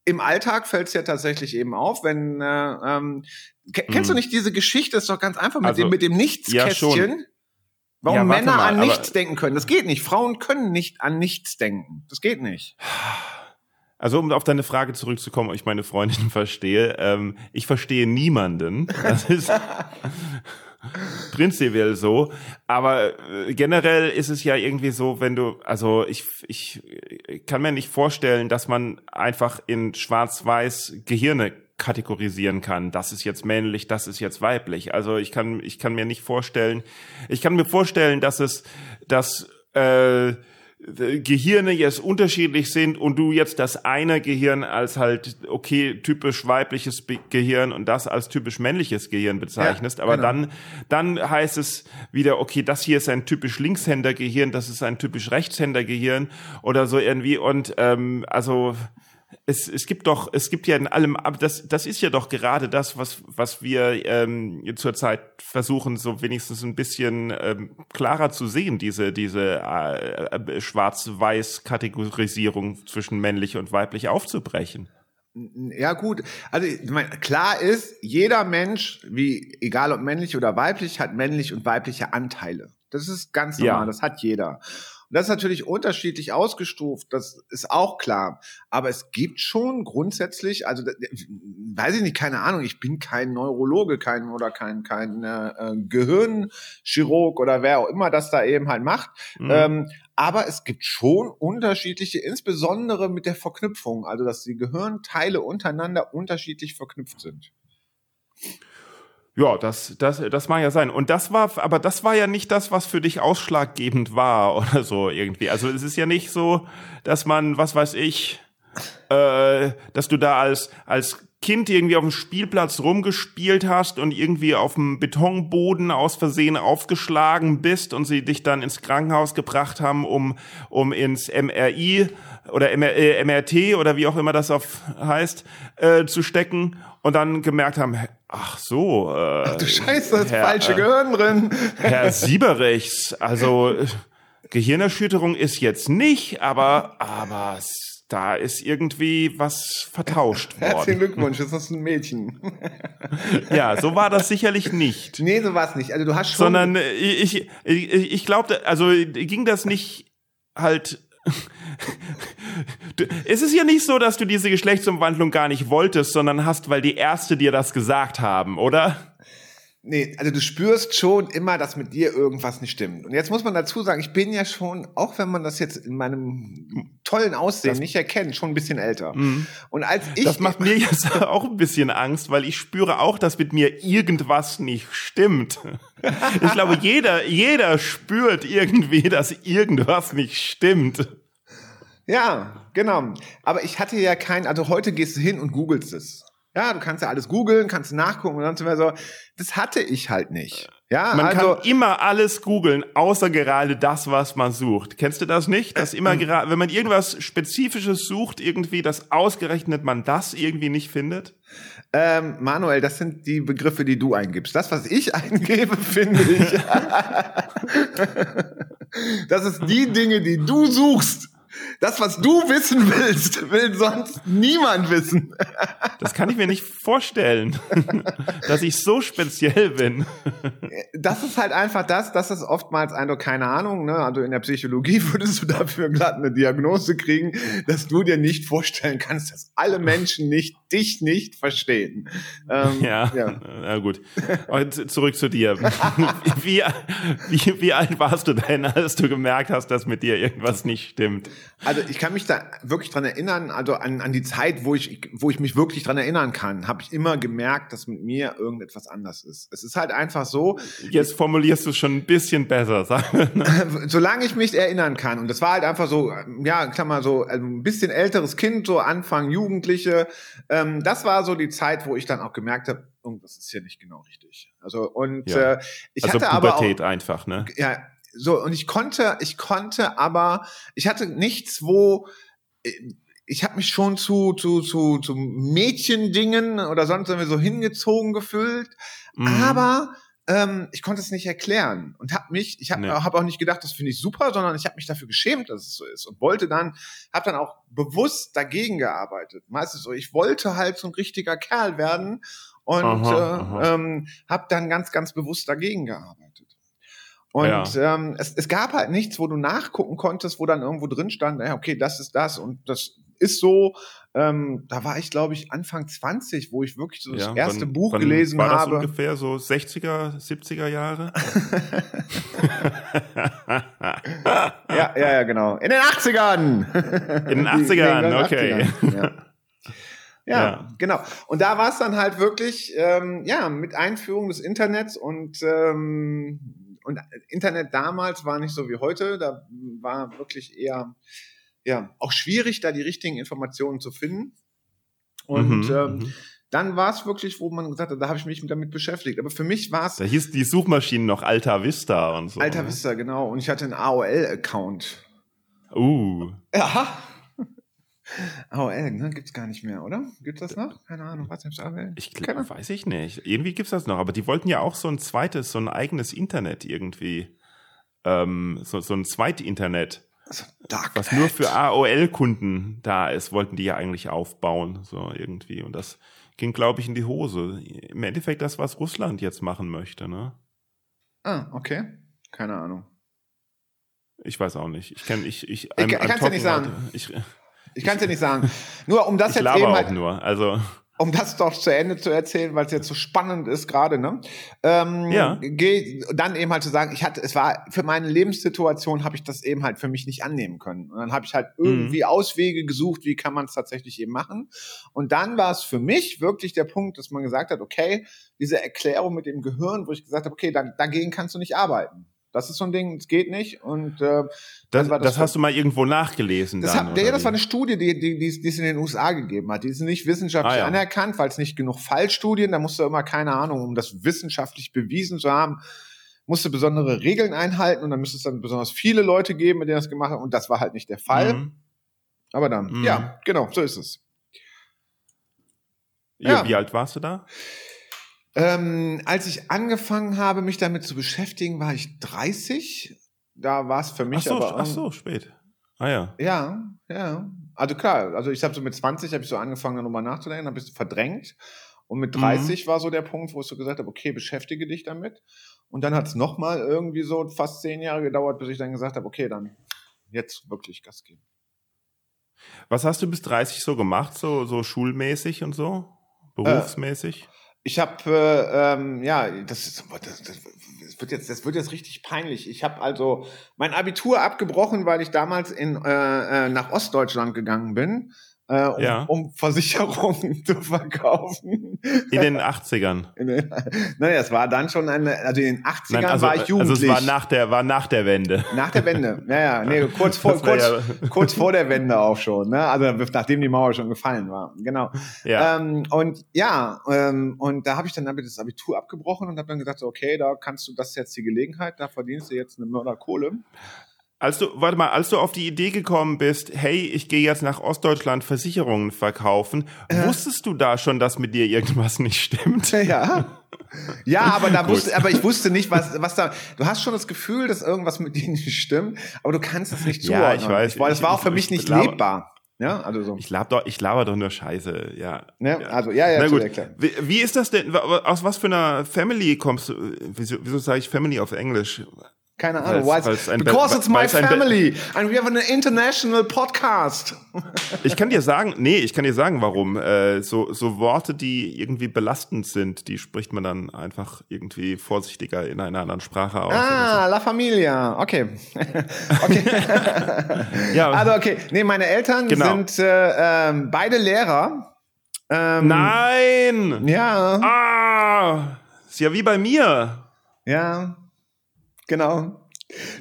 Im Alltag fällt es ja tatsächlich eben auf, wenn äh, ähm, ke- kennst du Mhm. nicht diese Geschichte? ist doch ganz einfach mit Also, dem mit dem ja, Nichtskästchen. schon. Warum Ja, Männer mal, an nichts denken können. Das geht nicht. Frauen können nicht an nichts denken. Das geht nicht. Also um auf deine Frage zurückzukommen, ob ich meine Freundin verstehe. Ähm, ich verstehe niemanden. Das ist prinzipiell so. Aber äh, generell ist es ja irgendwie so, wenn du, also ich, ich kann mir nicht vorstellen, dass man einfach in schwarz-weiß Gehirne kategorisieren kann. Das ist jetzt männlich, das ist jetzt weiblich. Also ich kann, ich kann mir nicht vorstellen, ich kann mir vorstellen, dass es, dass äh, Gehirne jetzt unterschiedlich sind und du jetzt das eine Gehirn als halt okay typisch weibliches Gehirn und das als typisch männliches Gehirn bezeichnest, Ja, aber genau. dann dann heißt es wieder okay, das hier ist ein typisch Linkshänder Gehirn, das ist ein typisch Rechtshänder Gehirn oder so irgendwie und ähm, also es, es gibt doch, es gibt ja in allem, aber das, das ist ja doch gerade das, was, was wir ähm, zurzeit versuchen, so wenigstens ein bisschen ähm, klarer zu sehen, diese, diese äh, äh, Schwarz-Weiß-Kategorisierung zwischen männlich und weiblich aufzubrechen. Ja, gut. Also, ich meine, klar ist, jeder Mensch, wie, egal ob männlich oder weiblich, hat männlich und weibliche Anteile. Das ist ganz Ja. normal, das hat jeder. Das ist natürlich unterschiedlich ausgestuft, das ist auch klar. Aber es gibt schon grundsätzlich, also weiß ich nicht, keine Ahnung, ich bin kein Neurologe, kein oder kein, kein äh, Gehirnchirurg oder wer auch immer das da eben halt macht. Mhm. Ähm, aber es gibt schon unterschiedliche, insbesondere mit der Verknüpfung, also dass die Gehirnteile untereinander unterschiedlich verknüpft sind. Ja, das, das, das mag ja sein. Und das war, aber das war ja nicht das, was für dich ausschlaggebend war oder so irgendwie. Also es ist ja nicht so, dass man, was weiß ich, äh, dass du da als, als Kind irgendwie auf dem Spielplatz rumgespielt hast und irgendwie auf dem Betonboden aus Versehen aufgeschlagen bist und sie dich dann ins Krankenhaus gebracht haben, um, um ins MRI oder MR, äh, MRT oder wie auch immer das auf heißt, äh, zu stecken und dann gemerkt haben, ach so. Äh, ach du Scheiße, das Herr, falsche äh, Gehirn drin. Herr Sieberichs, also Gehirnerschütterung ist jetzt nicht, aber, aber da ist irgendwie was vertauscht worden. Herzlichen Glückwunsch, ist das ein Mädchen? ja, so war das sicherlich nicht. Nee, so war es nicht. Also du hast schon. Sondern ich, ich, ich glaube, also ging das nicht halt es ist ja nicht so, dass du diese Geschlechtsumwandlung gar nicht wolltest, sondern hast, weil die Ärzte dir das gesagt haben, oder? Nee, also du spürst schon immer, dass mit dir irgendwas nicht stimmt. Und jetzt muss man dazu sagen, ich bin ja schon, auch wenn man das jetzt in meinem tollen Aussehen das nicht erkennt, schon ein bisschen älter. Mhm. Und als ich. Das macht mir jetzt auch ein bisschen Angst, weil ich spüre auch, dass mit mir irgendwas nicht stimmt. Ich glaube, jeder, jeder spürt irgendwie, dass irgendwas nicht stimmt. Ja, genau. Aber ich hatte ja kein, also heute gehst du hin und googelst es. Ja, du kannst ja alles googeln, kannst nachgucken und dann so. Das hatte ich halt nicht. Ja, man also, kann immer alles googeln, außer gerade das, was man sucht. Kennst du das nicht? Dass immer gerade, wenn man irgendwas Spezifisches sucht, irgendwie, dass ausgerechnet man das irgendwie nicht findet? Ähm, Manuel, das sind die Begriffe, die du eingibst. Das, was ich eingebe, finde ich. das ist die Dinge, die du suchst. Das, was du wissen willst, will sonst niemand wissen. Das kann ich mir nicht vorstellen, dass ich so speziell bin. Das ist halt einfach das, das ist oftmals eine, keine Ahnung, ne? also in der Psychologie würdest du dafür glatt eine Diagnose kriegen, dass du dir nicht vorstellen kannst, dass alle Menschen nicht, dich nicht verstehen. Ähm, ja, ja, na gut. Und zurück zu dir. Wie, wie, wie alt warst du denn, als du gemerkt hast, dass mit dir irgendwas nicht stimmt? Also ich kann mich da wirklich dran erinnern, also an, an die Zeit, wo ich, wo ich mich wirklich dran erinnern kann, habe ich immer gemerkt, dass mit mir irgendetwas anders ist. Es ist halt einfach so. Jetzt formulierst du es schon ein bisschen besser. Solange ich mich erinnern kann. Und das war halt einfach so, ja, klar so, also ein bisschen älteres Kind, so Anfang Jugendliche. Ähm, das war so die Zeit, wo ich dann auch gemerkt habe, irgendwas ist hier nicht genau richtig. Also und ja. äh, ich also hatte Pubertät aber auch, einfach, ne? Ja, so, und ich konnte, ich konnte aber, ich hatte nichts, wo, äh, ich habe mich schon zu, zu, zu, zu Mädchendingen oder sonst irgendwie so hingezogen gefühlt, mhm. aber ähm, ich konnte es nicht erklären und habe mich, ich habe nee. hab auch nicht gedacht, das finde ich super, sondern ich habe mich dafür geschämt, dass es so ist und wollte dann, habe dann auch bewusst dagegen gearbeitet. Meistens so, ich wollte halt so ein richtiger Kerl werden und aha, äh, ähm, habe dann ganz, ganz bewusst dagegen gearbeitet. Und ja. ähm, es, es gab halt nichts, wo du nachgucken konntest, wo dann irgendwo drin stand, ja, okay, das ist das und das ist so. Ähm, da war ich, glaube ich, Anfang 20, wo ich wirklich so das ja, erste wann, Buch wann gelesen war das habe. ungefähr so 60er, 70er Jahre? ja, ja, ja, genau. In den 80ern! In den 80ern, okay. 80ern. Ja. Ja, ja, genau. Und da war es dann halt wirklich, ähm, ja, mit Einführung des Internets und ähm, und Internet damals war nicht so wie heute. Da war wirklich eher, ja, auch schwierig, da die richtigen Informationen zu finden. Und mhm, ähm, mhm. dann war es wirklich, wo man gesagt hat, da habe ich mich damit beschäftigt. Aber für mich war es. Da hieß die Suchmaschine noch Alta Vista und so. Alta ne? Vista, genau. Und ich hatte einen AOL-Account. Uh. Ja. AOL, ne? Gibt's gar nicht mehr, oder? Gibt's das noch? Keine Ahnung, was ist AOL? Ich glaube, weiß ich nicht. Irgendwie gibt's das noch, aber die wollten ja auch so ein zweites, so ein eigenes Internet irgendwie. Ähm, so, so ein Zweitinternet. Also was nur für AOL-Kunden da ist, wollten die ja eigentlich aufbauen, so irgendwie. Und das ging, glaube ich, in die Hose. Im Endeffekt das, was Russland jetzt machen möchte, ne? Ah, okay. Keine Ahnung. Ich weiß auch nicht. Ich kann ich ich, ich, ich kann es ja nicht sagen. Ich, ich kann es ja nicht sagen. Nur um das ich jetzt laber eben auch halt, nur. Also um das doch zu Ende zu erzählen, weil es jetzt so spannend ist gerade, ne? Ähm, Ja. geh, dann eben halt zu sagen, ich hatte, es war für meine Lebenssituation habe ich das eben halt für mich nicht annehmen können. Und dann habe ich halt irgendwie Auswege gesucht, wie kann man es tatsächlich eben machen. Und dann war es für mich wirklich der Punkt, dass man gesagt hat, okay, diese Erklärung mit dem Gehirn, wo ich gesagt habe, okay, dann, dagegen kannst du nicht arbeiten. Das ist so ein Ding, es geht nicht. Und äh, das, war das, hast du mal irgendwo nachgelesen. das, dann, hat, ja, das war eine Studie, die, die, die, die es in den USA gegeben hat. Die ist nicht wissenschaftlich Ah, ja. anerkannt, weil es nicht genug Fallstudien, da musst du immer, keine Ahnung, um das wissenschaftlich bewiesen zu haben, musst du besondere Regeln einhalten und dann müsste es dann besonders viele Leute geben, mit denen das gemacht haben. Und das war halt nicht der Fall. Mhm. Aber dann, Mhm. ja, genau, so ist es. Ja. Wie alt warst du da? Ähm, als ich angefangen habe, mich damit zu beschäftigen, war ich 30. Da war es für mich Ach so, aber ach so, spät. Ah ja. Ja, ja. Also klar, also ich habe so mit 20 habe ich so angefangen darüber nachzudenken, habe ich so verdrängt und mit Mhm. 30 war so der Punkt, wo ich so gesagt habe, okay, beschäftige dich damit. Und dann hat es nochmal irgendwie so fast zehn Jahre gedauert, bis ich dann gesagt habe, okay, dann jetzt wirklich Gas geben. Was hast du bis 30 so gemacht, so, so schulmäßig und so? Berufsmäßig? Ich habe, äh, ähm, ja, das, ist, das, das, das wird jetzt, das wird jetzt richtig peinlich. Ich habe also mein Abitur abgebrochen, weil ich damals in, äh, äh, nach Ostdeutschland gegangen bin, äh, um, Ja. um Versicherungen zu verkaufen. In den 80ern. In den- naja, es war dann schon eine, also in den 80ern Nein, also, war ich also jugendlich. es war nach der, war nach der Wende. Nach der Wende. Ja, ja, nee, kurz vor, kurz, ja- kurz vor der Wende auch schon, ne? Also nachdem die Mauer schon gefallen war. Genau. Ja. Ähm, und ja, ähm, und da habe ich dann damit das Abitur abgebrochen und habe dann gesagt, okay, da kannst du, das ist jetzt die Gelegenheit, da verdienst du jetzt eine Mörderkohle. Als du, warte mal, als du auf die Idee gekommen bist, hey, ich gehe jetzt nach Ostdeutschland Versicherungen verkaufen, wusstest du da schon, dass mit dir irgendwas nicht stimmt? Ja. Ja, aber da wusste, aber ich wusste nicht, was, was da. Du hast schon das Gefühl, dass irgendwas mit dir nicht stimmt, aber du kannst es nicht Ja, zuordnen. ich weiß. Weil es war auch für Ich- mich ich nicht glaube- lebbar. Ja, also so. Ich laber doch, ich laber doch nur Scheiße, ja. Ne? Also, ja, ja, Na gut. Wie, wie ist das denn? Aus was für einer Family kommst du? Wieso, wieso sage ich Family auf Englisch? Keine Ahnung. Weil's- weil's Be- because it's my Be- family and we have an international podcast. Ich kann dir sagen, nee, ich kann dir sagen, warum. Äh, so, so Worte, die irgendwie belastend sind, die spricht man dann einfach irgendwie vorsichtiger in einer anderen Sprache aus. Ah, La Familia. Okay. okay. Ja. Also okay. Nee, meine Eltern Genau. sind äh, ähm, beide Lehrer. Ähm, Nein! Ja. Ah! Ist ja wie bei mir. Ja. Genau.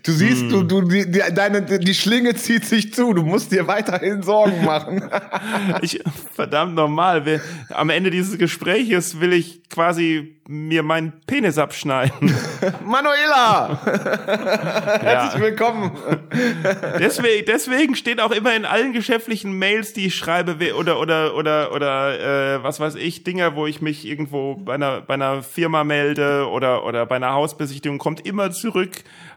Du siehst, Hm. du, du, die, die, deine, die Schlinge zieht sich zu. Du musst dir weiterhin Sorgen machen. Ich, verdammt normal. Wir, am Ende dieses Gespräches will ich quasi mir meinen Penis abschneiden. Manuela! Ja. Herzlich willkommen. Deswegen, deswegen steht auch immer in allen geschäftlichen Mails, die ich schreibe, oder oder oder oder äh, was weiß ich, Dinger, wo ich mich irgendwo bei einer bei einer Firma melde oder oder bei einer Hausbesichtigung, kommt immer zurück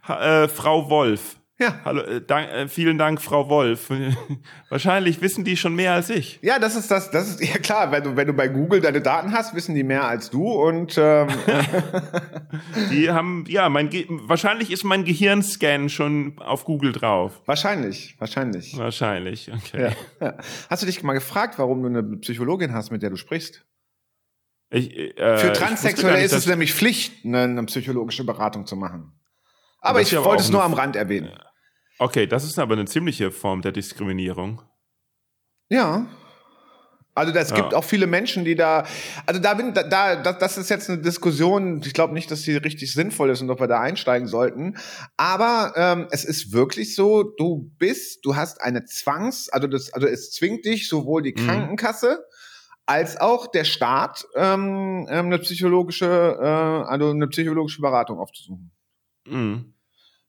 äh, Frau Wolf. Ja. Hallo, äh, dank, äh, vielen Dank, Frau Wolf. Wahrscheinlich wissen die schon mehr als ich. Ja, das ist das, das ist ja klar, wenn du, wenn du bei Google deine Daten hast, wissen die mehr als du und ähm, Die haben, ja, mein Ge wahrscheinlich ist mein Gehirnscan schon auf Google drauf. wahrscheinlich, wahrscheinlich. Wahrscheinlich, okay. Ja. Ja. Hast du dich mal gefragt, warum du eine Psychologin hast, mit der du sprichst? Ich, äh, Für Transsexuelle nicht, ist es nämlich Pflicht, eine, eine psychologische Beratung zu machen. Aber ich aber wollte es nur am Rand erwähnen. Okay, das ist aber eine ziemliche Form der Diskriminierung. Ja. Also es Ja. gibt auch viele Menschen, die da, also da bin, da, da das, ist jetzt eine Diskussion. Ich glaube nicht, dass die richtig sinnvoll ist und ob wir da einsteigen sollten. Aber ähm, es ist wirklich so: Du bist, du hast eine Zwangs, also das, also es zwingt dich sowohl die Mhm. Krankenkasse als auch der Staat ähm, ähm, eine psychologische, äh, also eine psychologische Beratung aufzusuchen. Mhm.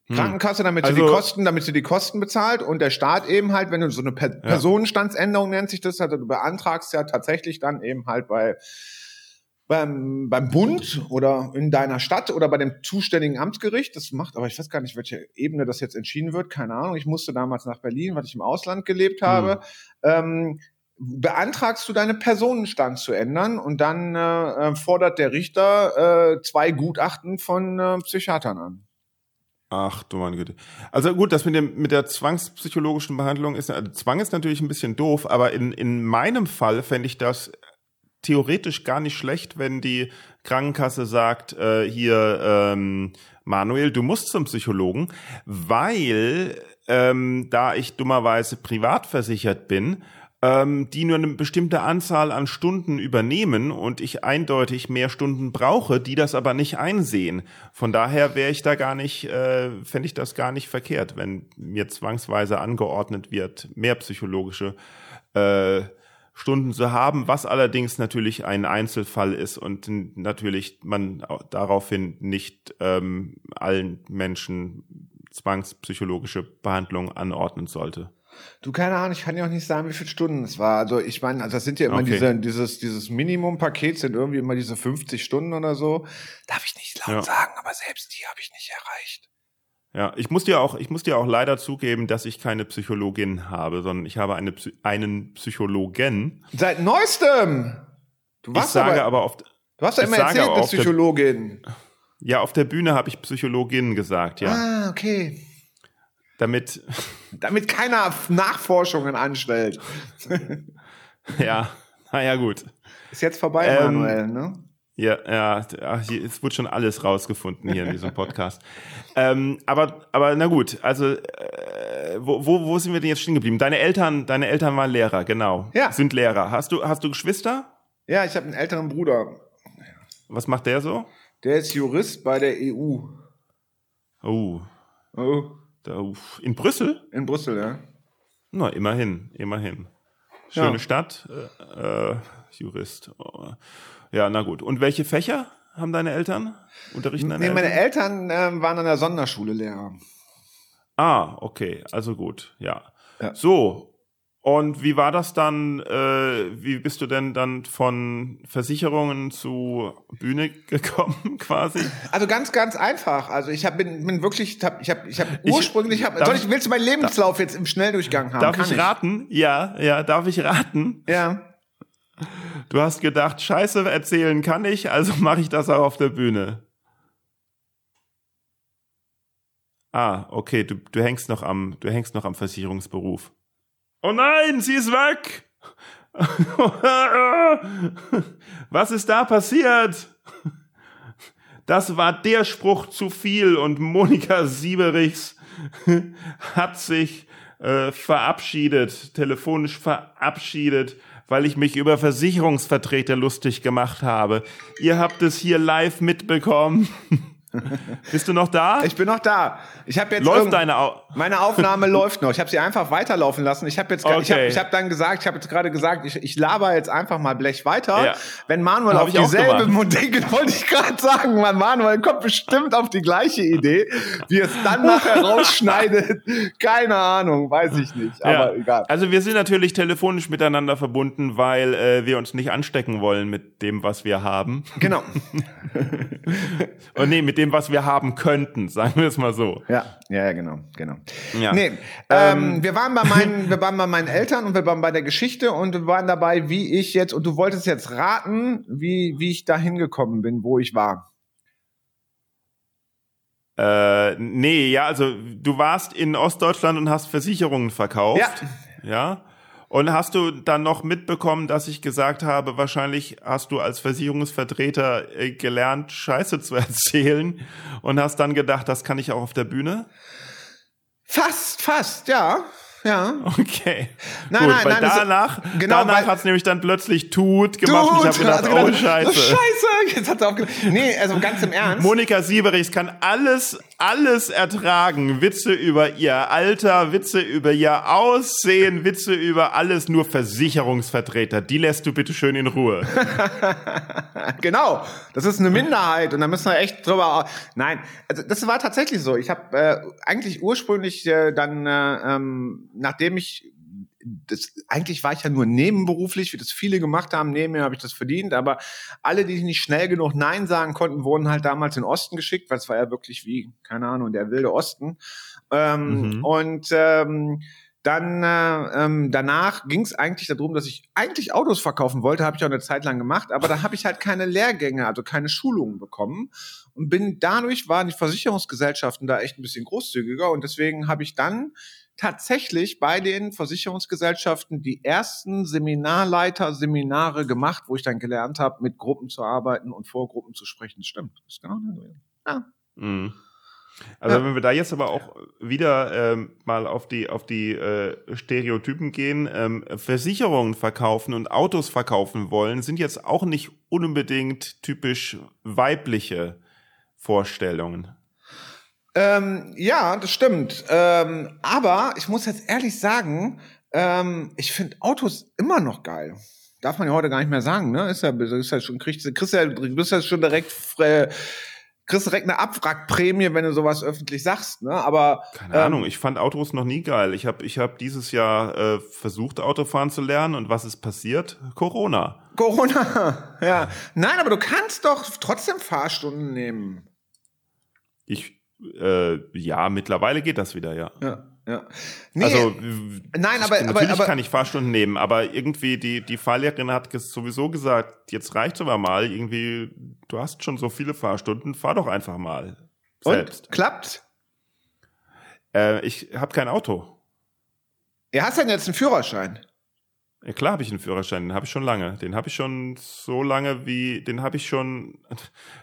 Hm. Krankenkasse, damit sie Also- die Kosten, damit sie die Kosten bezahlt und der Staat eben halt, wenn du so eine per Personenstandsänderung nennt sich das, also du beantragst ja tatsächlich dann eben halt bei beim, beim Bund oder in deiner Stadt oder bei dem zuständigen Amtsgericht. Das macht, aber ich weiß gar nicht, welche Ebene das jetzt entschieden wird. Keine Ahnung. Ich musste damals nach Berlin, weil ich im Ausland gelebt habe. Ähm, beantragst du deine Personenstand zu ändern und dann äh, äh, fordert der Richter äh, zwei Gutachten von äh, Psychiatern an. Ach du meine Güte. Also gut, das mit dem mit der zwangspsychologischen Behandlung ist also Zwang ist natürlich ein bisschen doof, aber in in meinem Fall fände ich das theoretisch gar nicht schlecht, wenn die Krankenkasse sagt, äh, hier ähm, Manuel, du musst zum Psychologen, weil ähm, da ich dummerweise privat versichert bin, ähm, die nur eine bestimmte Anzahl an Stunden übernehmen und ich eindeutig mehr Stunden brauche, die das aber nicht einsehen. Von daher wäre ich da gar nicht, äh, fände ich das gar nicht verkehrt, wenn mir zwangsweise angeordnet wird, mehr psychologische äh, Stunden zu haben, was allerdings natürlich ein Einzelfall ist und natürlich man daraufhin nicht ähm, allen Menschen zwangspsychologische Behandlung anordnen sollte. Du, keine Ahnung, ich kann ja auch nicht sagen, wie viele Stunden es war. Also ich meine, also das sind ja immer okay. diese, dieses, dieses Minimumpaket sind irgendwie immer diese 50 Stunden oder so. Darf ich nicht laut ja. sagen, aber selbst die habe ich nicht erreicht. Ja, ich muss dir auch, ich muss dir auch leider zugeben, dass ich keine Psychologin habe, sondern ich habe eine, einen Psychologen. Seit neuestem! Du warst ich sage aber, aber oft. Du hast ja immer erzählt, eine Psychologin. Der, ja, auf der Bühne habe ich Psychologin gesagt, ja. Ah, okay. Damit. Damit keiner Nachforschungen anstellt. ja, naja, gut. Ist jetzt vorbei, ähm, Manuel, ne? Ja, ja, hier, es wird schon alles rausgefunden hier in diesem Podcast. ähm, aber, aber na gut, also äh, wo, wo, wo sind wir denn jetzt stehen geblieben? Deine Eltern, deine Eltern waren Lehrer, genau. Ja. Sind Lehrer. Hast du, hast du Geschwister? Ja, ich habe einen älteren Bruder. Was macht der so? Der ist Jurist bei der EU. Oh. Oh. In Brüssel? In Brüssel, ja. Na, immerhin, immerhin. Schöne ja. Stadt, äh, äh, Jurist. Oh. Ja, na gut. Und welche Fächer haben deine Eltern? Unterrichten deine nee, Eltern? meine Eltern ähm, waren an der Sonderschule Lehrer. Ah, okay, also gut, ja. ja. So, und wie war das dann? Äh, wie bist du denn dann von Versicherungen zu Bühne gekommen, quasi? Also ganz, ganz einfach. Also ich hab, bin, bin wirklich, hab, ich habe, ich habe ursprünglich, ich, hab, soll ich, willst du meinen Lebenslauf darf, jetzt im Schnelldurchgang haben? Darf ich, ich raten? Ja, ja, darf ich raten? Ja. Du hast gedacht, Scheiße erzählen kann ich, also mache ich das auch auf der Bühne. Ah, okay, du, du hängst noch am, du hängst noch am Versicherungsberuf. Oh nein, sie ist weg! Was ist da passiert? Das war der Spruch zu viel und Monika Sieberichs hat sich äh, verabschiedet, telefonisch verabschiedet, weil ich mich über Versicherungsvertreter lustig gemacht habe. Ihr habt es hier live mitbekommen. Bist du noch da? Ich bin noch da. Ich habe jetzt läuft deine Au meine Aufnahme läuft noch. Ich habe sie einfach weiterlaufen lassen. Ich habe jetzt okay. ich habe ich hab dann gesagt, ich habe jetzt gerade gesagt, ich, ich laber jetzt einfach mal Blech weiter. Ja. Wenn Manuel hab auf dieselbe denke, wollte ich gerade sagen, man Manuel kommt bestimmt auf die gleiche Idee, wie es dann nachher rausschneidet. Keine Ahnung, weiß ich nicht, aber ja. egal. Also wir sind natürlich telefonisch miteinander verbunden, weil äh, wir uns nicht anstecken wollen mit dem, was wir haben. Genau. Und nee, mit dem, was wir haben könnten, sagen wir es mal so. Ja, ja, ja genau, genau. Ja. Nee, ähm, ähm, wir waren bei meinen, wir waren bei meinen Eltern und wir waren bei der Geschichte und wir waren dabei, wie ich jetzt, und du wolltest jetzt raten, wie, wie ich da hingekommen bin, wo ich war. Äh, nee, ja, also du warst in Ostdeutschland und hast Versicherungen verkauft. Ja. Ja. Und hast du dann noch mitbekommen, dass ich gesagt habe, wahrscheinlich hast du als Versicherungsvertreter äh, gelernt, Scheiße zu erzählen und hast dann gedacht, das kann ich auch auf der Bühne? Fast, fast, ja. Ja. Okay. Nein, Gut, nein, weil nein. Danach, genau, danach hat es nämlich dann plötzlich Tut gemacht tut, und ich habe gedacht, oh Scheiße. Oh, Scheiße, jetzt hat er aufgehört. Nee, also ganz im Ernst. Monika Sieberichs kann alles, alles ertragen. Witze über ihr Alter, Witze über ihr Aussehen, Witze über alles, nur Versicherungsvertreter. Die lässt du bitte schön in Ruhe. genau. Das ist eine Minderheit und da müssen wir echt drüber. Nein, also das war tatsächlich so. Ich habe äh, eigentlich ursprünglich äh, dann äh, ähm, nachdem ich das, eigentlich war ich ja nur nebenberuflich, wie das viele gemacht haben. Neben mir habe ich das verdient, aber alle, die nicht schnell genug Nein sagen konnten, wurden halt damals in den Osten geschickt, weil es war ja wirklich wie, keine Ahnung, der wilde Osten. Ähm, mhm. Und ähm, dann äh, ähm, danach ging es eigentlich darum, dass ich eigentlich Autos verkaufen wollte, habe ich auch eine Zeit lang gemacht, aber da habe ich halt keine Lehrgänge, also keine Schulungen bekommen und bin dadurch waren die Versicherungsgesellschaften da echt ein bisschen großzügiger und deswegen habe ich dann tatsächlich bei den Versicherungsgesellschaften die ersten Seminarleiter-Seminare gemacht, wo ich dann gelernt habe, mit Gruppen zu arbeiten und vor Gruppen zu sprechen. Stimmt. Das ist genau ja. Mhm. Also ja. wenn wir da jetzt aber auch wieder ähm, mal auf die auf die äh, Stereotypen gehen, ähm, Versicherungen verkaufen und Autos verkaufen wollen, sind jetzt auch nicht unbedingt typisch weibliche Vorstellungen. Ähm, ja, das stimmt. Ähm, aber ich muss jetzt ehrlich sagen, ähm, ich finde Autos immer noch geil. Darf man ja heute gar nicht mehr sagen, ne? Ist ja, ist ja schon, kriegst, kriegst ja, du bist ja schon direkt äh, kriegst direkt eine Abwrackprämie, wenn du sowas öffentlich sagst, ne? Aber keine ähm, Ahnung, ich fand Autos noch nie geil. Ich habe ich hab dieses Jahr äh, versucht Autofahren zu lernen und was ist passiert? Corona. Corona. Ja. Nein, aber du kannst doch trotzdem Fahrstunden nehmen. Ich äh, ja, mittlerweile geht das wieder, ja. Ja. Ja. Nee, also nein, aber natürlich aber, aber, kann ich Fahrstunden nehmen, aber irgendwie die die Fahrlehrerin hat sowieso gesagt, jetzt reicht's aber mal. Irgendwie, du hast schon so viele Fahrstunden, fahr doch einfach mal selbst. Und klappt? Äh, ich habe kein Auto. Ja, hast denn jetzt einen Führerschein? Ja, klar habe ich einen Führerschein, den habe ich schon lange. Den habe ich schon so lange wie, den habe ich schon.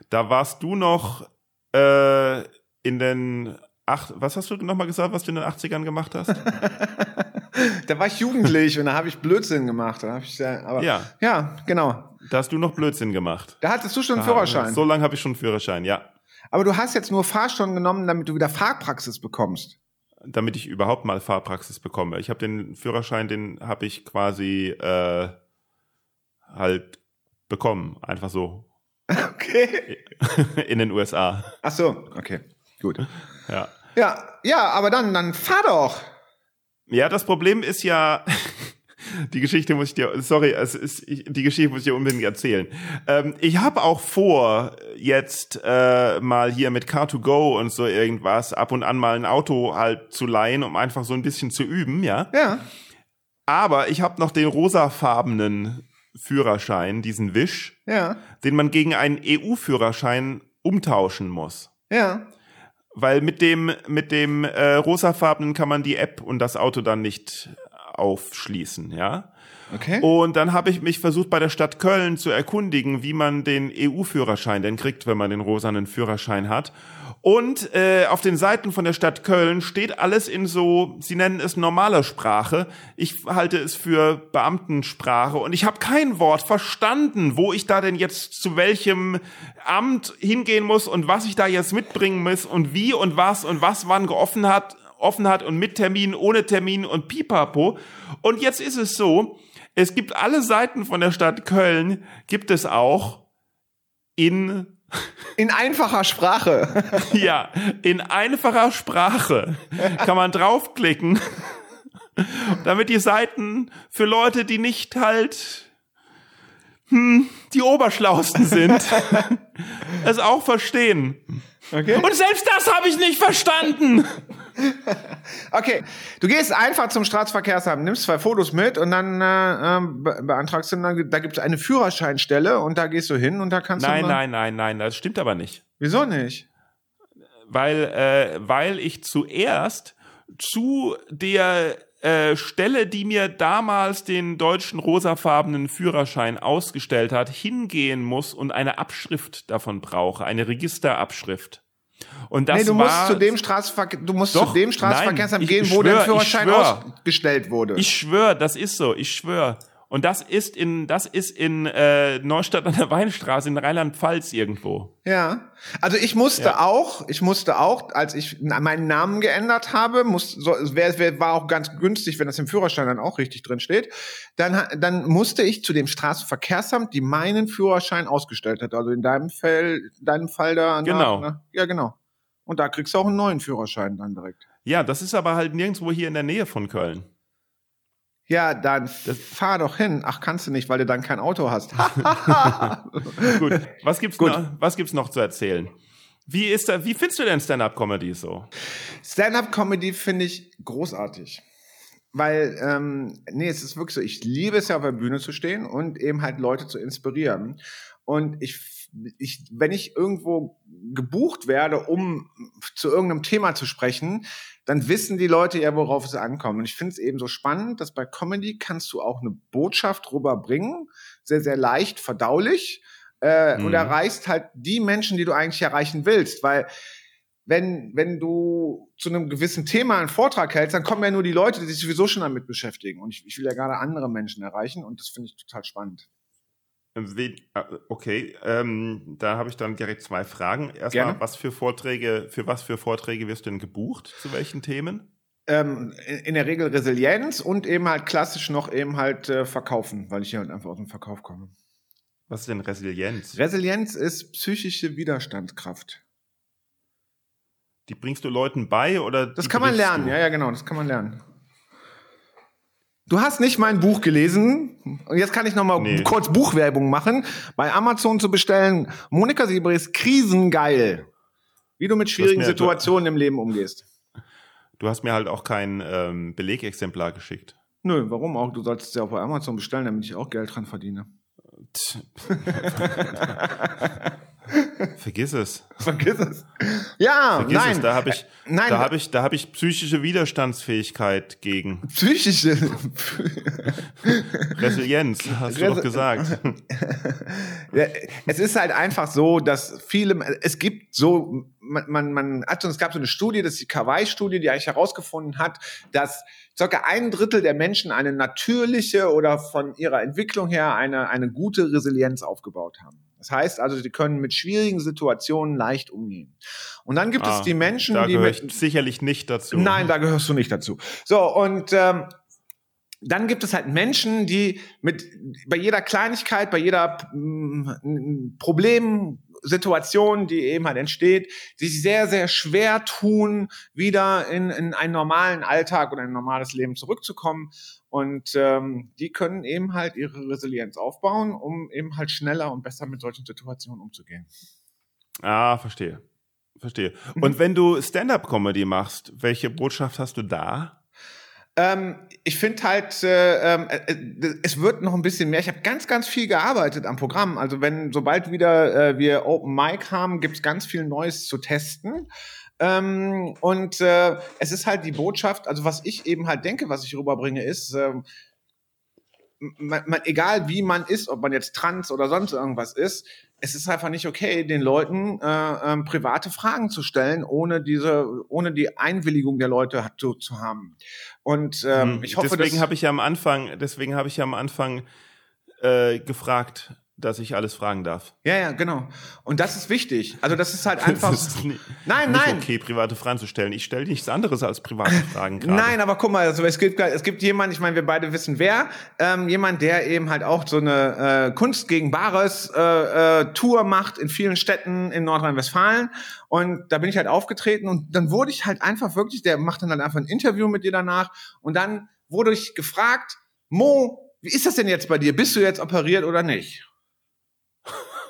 Da warst du noch äh, in den Ach, was hast du nochmal gesagt, was du in den 80ern gemacht hast? da war ich jugendlich und da habe ich Blödsinn gemacht. Da ich, aber, ja. ja, genau. Da hast du noch Blödsinn gemacht. Da hattest du schon einen Führerschein. So lange habe ich schon einen Führerschein, ja. Aber du hast jetzt nur Fahrstunden genommen, damit du wieder Fahrpraxis bekommst. Damit ich überhaupt mal Fahrpraxis bekomme. Ich habe den Führerschein, den habe ich quasi äh, halt bekommen, einfach so. Okay. In den USA. Ach so, okay. Gut. Ja. Ja, ja, aber dann, dann fahr doch. Ja, das Problem ist ja, die Geschichte muss ich dir, sorry, es ist, ich, die Geschichte muss ich dir unbedingt erzählen. Ähm, ich habe auch vor, jetzt äh, mal hier mit Car2Go und so irgendwas ab und an mal ein Auto halt zu leihen, um einfach so ein bisschen zu üben, ja. Ja. Aber ich habe noch den rosafarbenen Führerschein, diesen Wisch, ja. den man gegen einen EU-Führerschein umtauschen muss. Ja weil mit dem mit dem äh, rosafarbenen kann man die App und das Auto dann nicht aufschließen, ja. Okay. Und dann habe ich mich versucht bei der Stadt Köln zu erkundigen, wie man den EU-Führerschein denn kriegt, wenn man den rosanen Führerschein hat. Und äh, auf den Seiten von der Stadt Köln steht alles in so, sie nennen es normaler Sprache. Ich halte es für Beamtensprache und ich habe kein Wort verstanden, wo ich da denn jetzt zu welchem Amt hingehen muss und was ich da jetzt mitbringen muss und wie und was und was wann geoffen hat, offen hat und mit Termin, ohne Termin und pipapo. Und jetzt ist es so, es gibt alle Seiten von der Stadt Köln, gibt es auch in in einfacher Sprache. ja, in einfacher Sprache kann man draufklicken, damit die Seiten für Leute, die nicht halt hm, die Oberschlausten sind, es auch verstehen. Okay. Und selbst das habe ich nicht verstanden. okay, du gehst einfach zum Straßenverkehrsamt, nimmst zwei Fotos mit und dann äh, ähm, be beantragst du, dann, da gibt es eine Führerscheinstelle und da gehst du hin und da kannst nein, du. Nein, nein, nein, nein, das stimmt aber nicht. Wieso nicht? Weil, äh, weil ich zuerst zu der äh, Stelle, die mir damals den deutschen rosafarbenen Führerschein ausgestellt hat, hingehen muss und eine Abschrift davon brauche, eine Registerabschrift. Und das nee, du musst war, zu dem Straßenverkehr, du musst doch, zu dem Straßenverkehrsamt gehen, wo schwör, der Führerschein ausgestellt wurde. Ich schwöre, das ist so, ich schwöre. Und das ist in, das ist in äh, Neustadt an der Weinstraße in Rheinland-Pfalz irgendwo. Ja. Also ich musste ja. auch, ich musste auch, als ich meinen Namen geändert habe, muss, so, wär, wär, war auch ganz günstig, wenn das im Führerschein dann auch richtig drin steht, dann, dann musste ich zu dem Straßenverkehrsamt, die meinen Führerschein ausgestellt hat. Also in deinem Fall, deinem Fall da. Genau. Na, ja, genau. Und da kriegst du auch einen neuen Führerschein dann direkt. Ja, das ist aber halt nirgendwo hier in der Nähe von Köln. Ja, dann das fahr doch hin. Ach, kannst du nicht, weil du dann kein Auto hast. Gut. Was gibt's Gut. noch, was gibt's noch zu erzählen? Wie ist da, wie findest du denn Stand-up Comedy so? Stand-up Comedy finde ich großartig. weil, ähm, nee, es ist wirklich so, ich liebe es ja auf der Bühne zu stehen und eben halt Leute zu inspirieren. Und ich, ich, wenn ich irgendwo gebucht werde, um zu irgendeinem Thema zu sprechen, dann wissen die Leute ja, worauf es ankommt. Und ich finde es eben so spannend, dass bei Comedy kannst du auch eine Botschaft rüberbringen, sehr, sehr leicht verdaulich, äh, mhm. und erreichst halt die Menschen, die du eigentlich erreichen willst, weil wenn, wenn du zu einem gewissen Thema einen Vortrag hältst, dann kommen ja nur die Leute, die sich sowieso schon damit beschäftigen. Und ich, ich will ja gerade andere Menschen erreichen und das finde ich total spannend. Ah, okay, ähm, da habe ich dann direkt zwei Fragen. Erstmal, was für Vorträge, für was für Vorträge wirst du denn gebucht? Zu welchen Themen? Ähm, in der Regel Resilienz und eben halt klassisch noch eben halt äh, verkaufen, weil ich ja halt einfach aus dem Verkauf komme. Was ist denn Resilienz? Resilienz ist psychische Widerstandskraft. Die bringst du Leuten bei oder? Das kann man lernen, du? ja, ja, genau, das kann man lernen. Du hast nicht mein Buch gelesen. Und jetzt kann ich noch mal nee. kurz Buchwerbung machen. Bei Amazon zu bestellen. Monika Siebris, Krisengeil. Wie du mit schwierigen mir, Situationen du, im Leben umgehst. Du hast mir halt auch kein ähm, Belegexemplar geschickt. Nö, warum auch? Du solltest es ja auch bei Amazon bestellen, damit ich auch Geld dran verdiene. Vergiss es. Vergiss es. Ja, Vergiss nein. Es. Da habe ich, äh, nein, da habe ich, da habe ich psychische Widerstandsfähigkeit gegen. Psychische. Resilienz, hast Res du doch gesagt. ja, es ist halt einfach so, dass viele, es gibt so, man, man, man hat, es gab so eine Studie, das ist die Kawaii-Studie, die eigentlich herausgefunden hat, dass circa ein Drittel der Menschen eine natürliche oder von ihrer Entwicklung her eine, eine gute Resilienz aufgebaut haben. Das heißt also, sie können mit schwierigen Situationen leicht umgehen. Und dann gibt ah, es die Menschen, da die mit sicherlich nicht dazu. Nein, da gehörst du nicht dazu. So und ähm, dann gibt es halt Menschen, die mit bei jeder Kleinigkeit, bei jeder mm, Problemsituation, die eben halt entsteht, sich sehr, sehr schwer tun, wieder in, in einen normalen Alltag oder ein normales Leben zurückzukommen. Und ähm, die können eben halt ihre Resilienz aufbauen, um eben halt schneller und besser mit solchen Situationen umzugehen. Ah, verstehe. Verstehe. Und wenn du Stand-up-Comedy machst, welche Botschaft hast du da? Ähm, ich finde halt, äh, ähm, äh, äh, es wird noch ein bisschen mehr. Ich habe ganz, ganz viel gearbeitet am Programm. Also wenn, sobald wieder äh, wir Open Mic haben, gibt's ganz viel Neues zu testen. Ähm, und äh, es ist halt die Botschaft, also was ich eben halt denke, was ich rüberbringe, ist, äh, man, man, egal wie man ist, ob man jetzt trans oder sonst irgendwas ist, es ist einfach nicht okay, den Leuten äh, ähm, private Fragen zu stellen, ohne diese, ohne die Einwilligung der Leute zu, zu haben. Und ähm, hm, ich hoffe, deswegen habe ich ja am Anfang, deswegen habe ich ja am Anfang äh, gefragt, dass ich alles fragen darf. Ja, ja, genau. Und das ist wichtig. Also das ist halt einfach. Ist nicht, nein, nicht nein. okay, private Fragen zu stellen. Ich stelle nichts anderes als private Fragen. Gerade. Nein, aber guck mal, also es gibt es gibt jemand, ich meine, wir beide wissen wer, ähm, jemand, der eben halt auch so eine äh, Kunst gegen Bares äh, äh, Tour macht in vielen Städten in Nordrhein-Westfalen. Und da bin ich halt aufgetreten und dann wurde ich halt einfach wirklich, der macht dann halt einfach ein Interview mit dir danach und dann wurde ich gefragt, Mo, wie ist das denn jetzt bei dir? Bist du jetzt operiert oder nicht?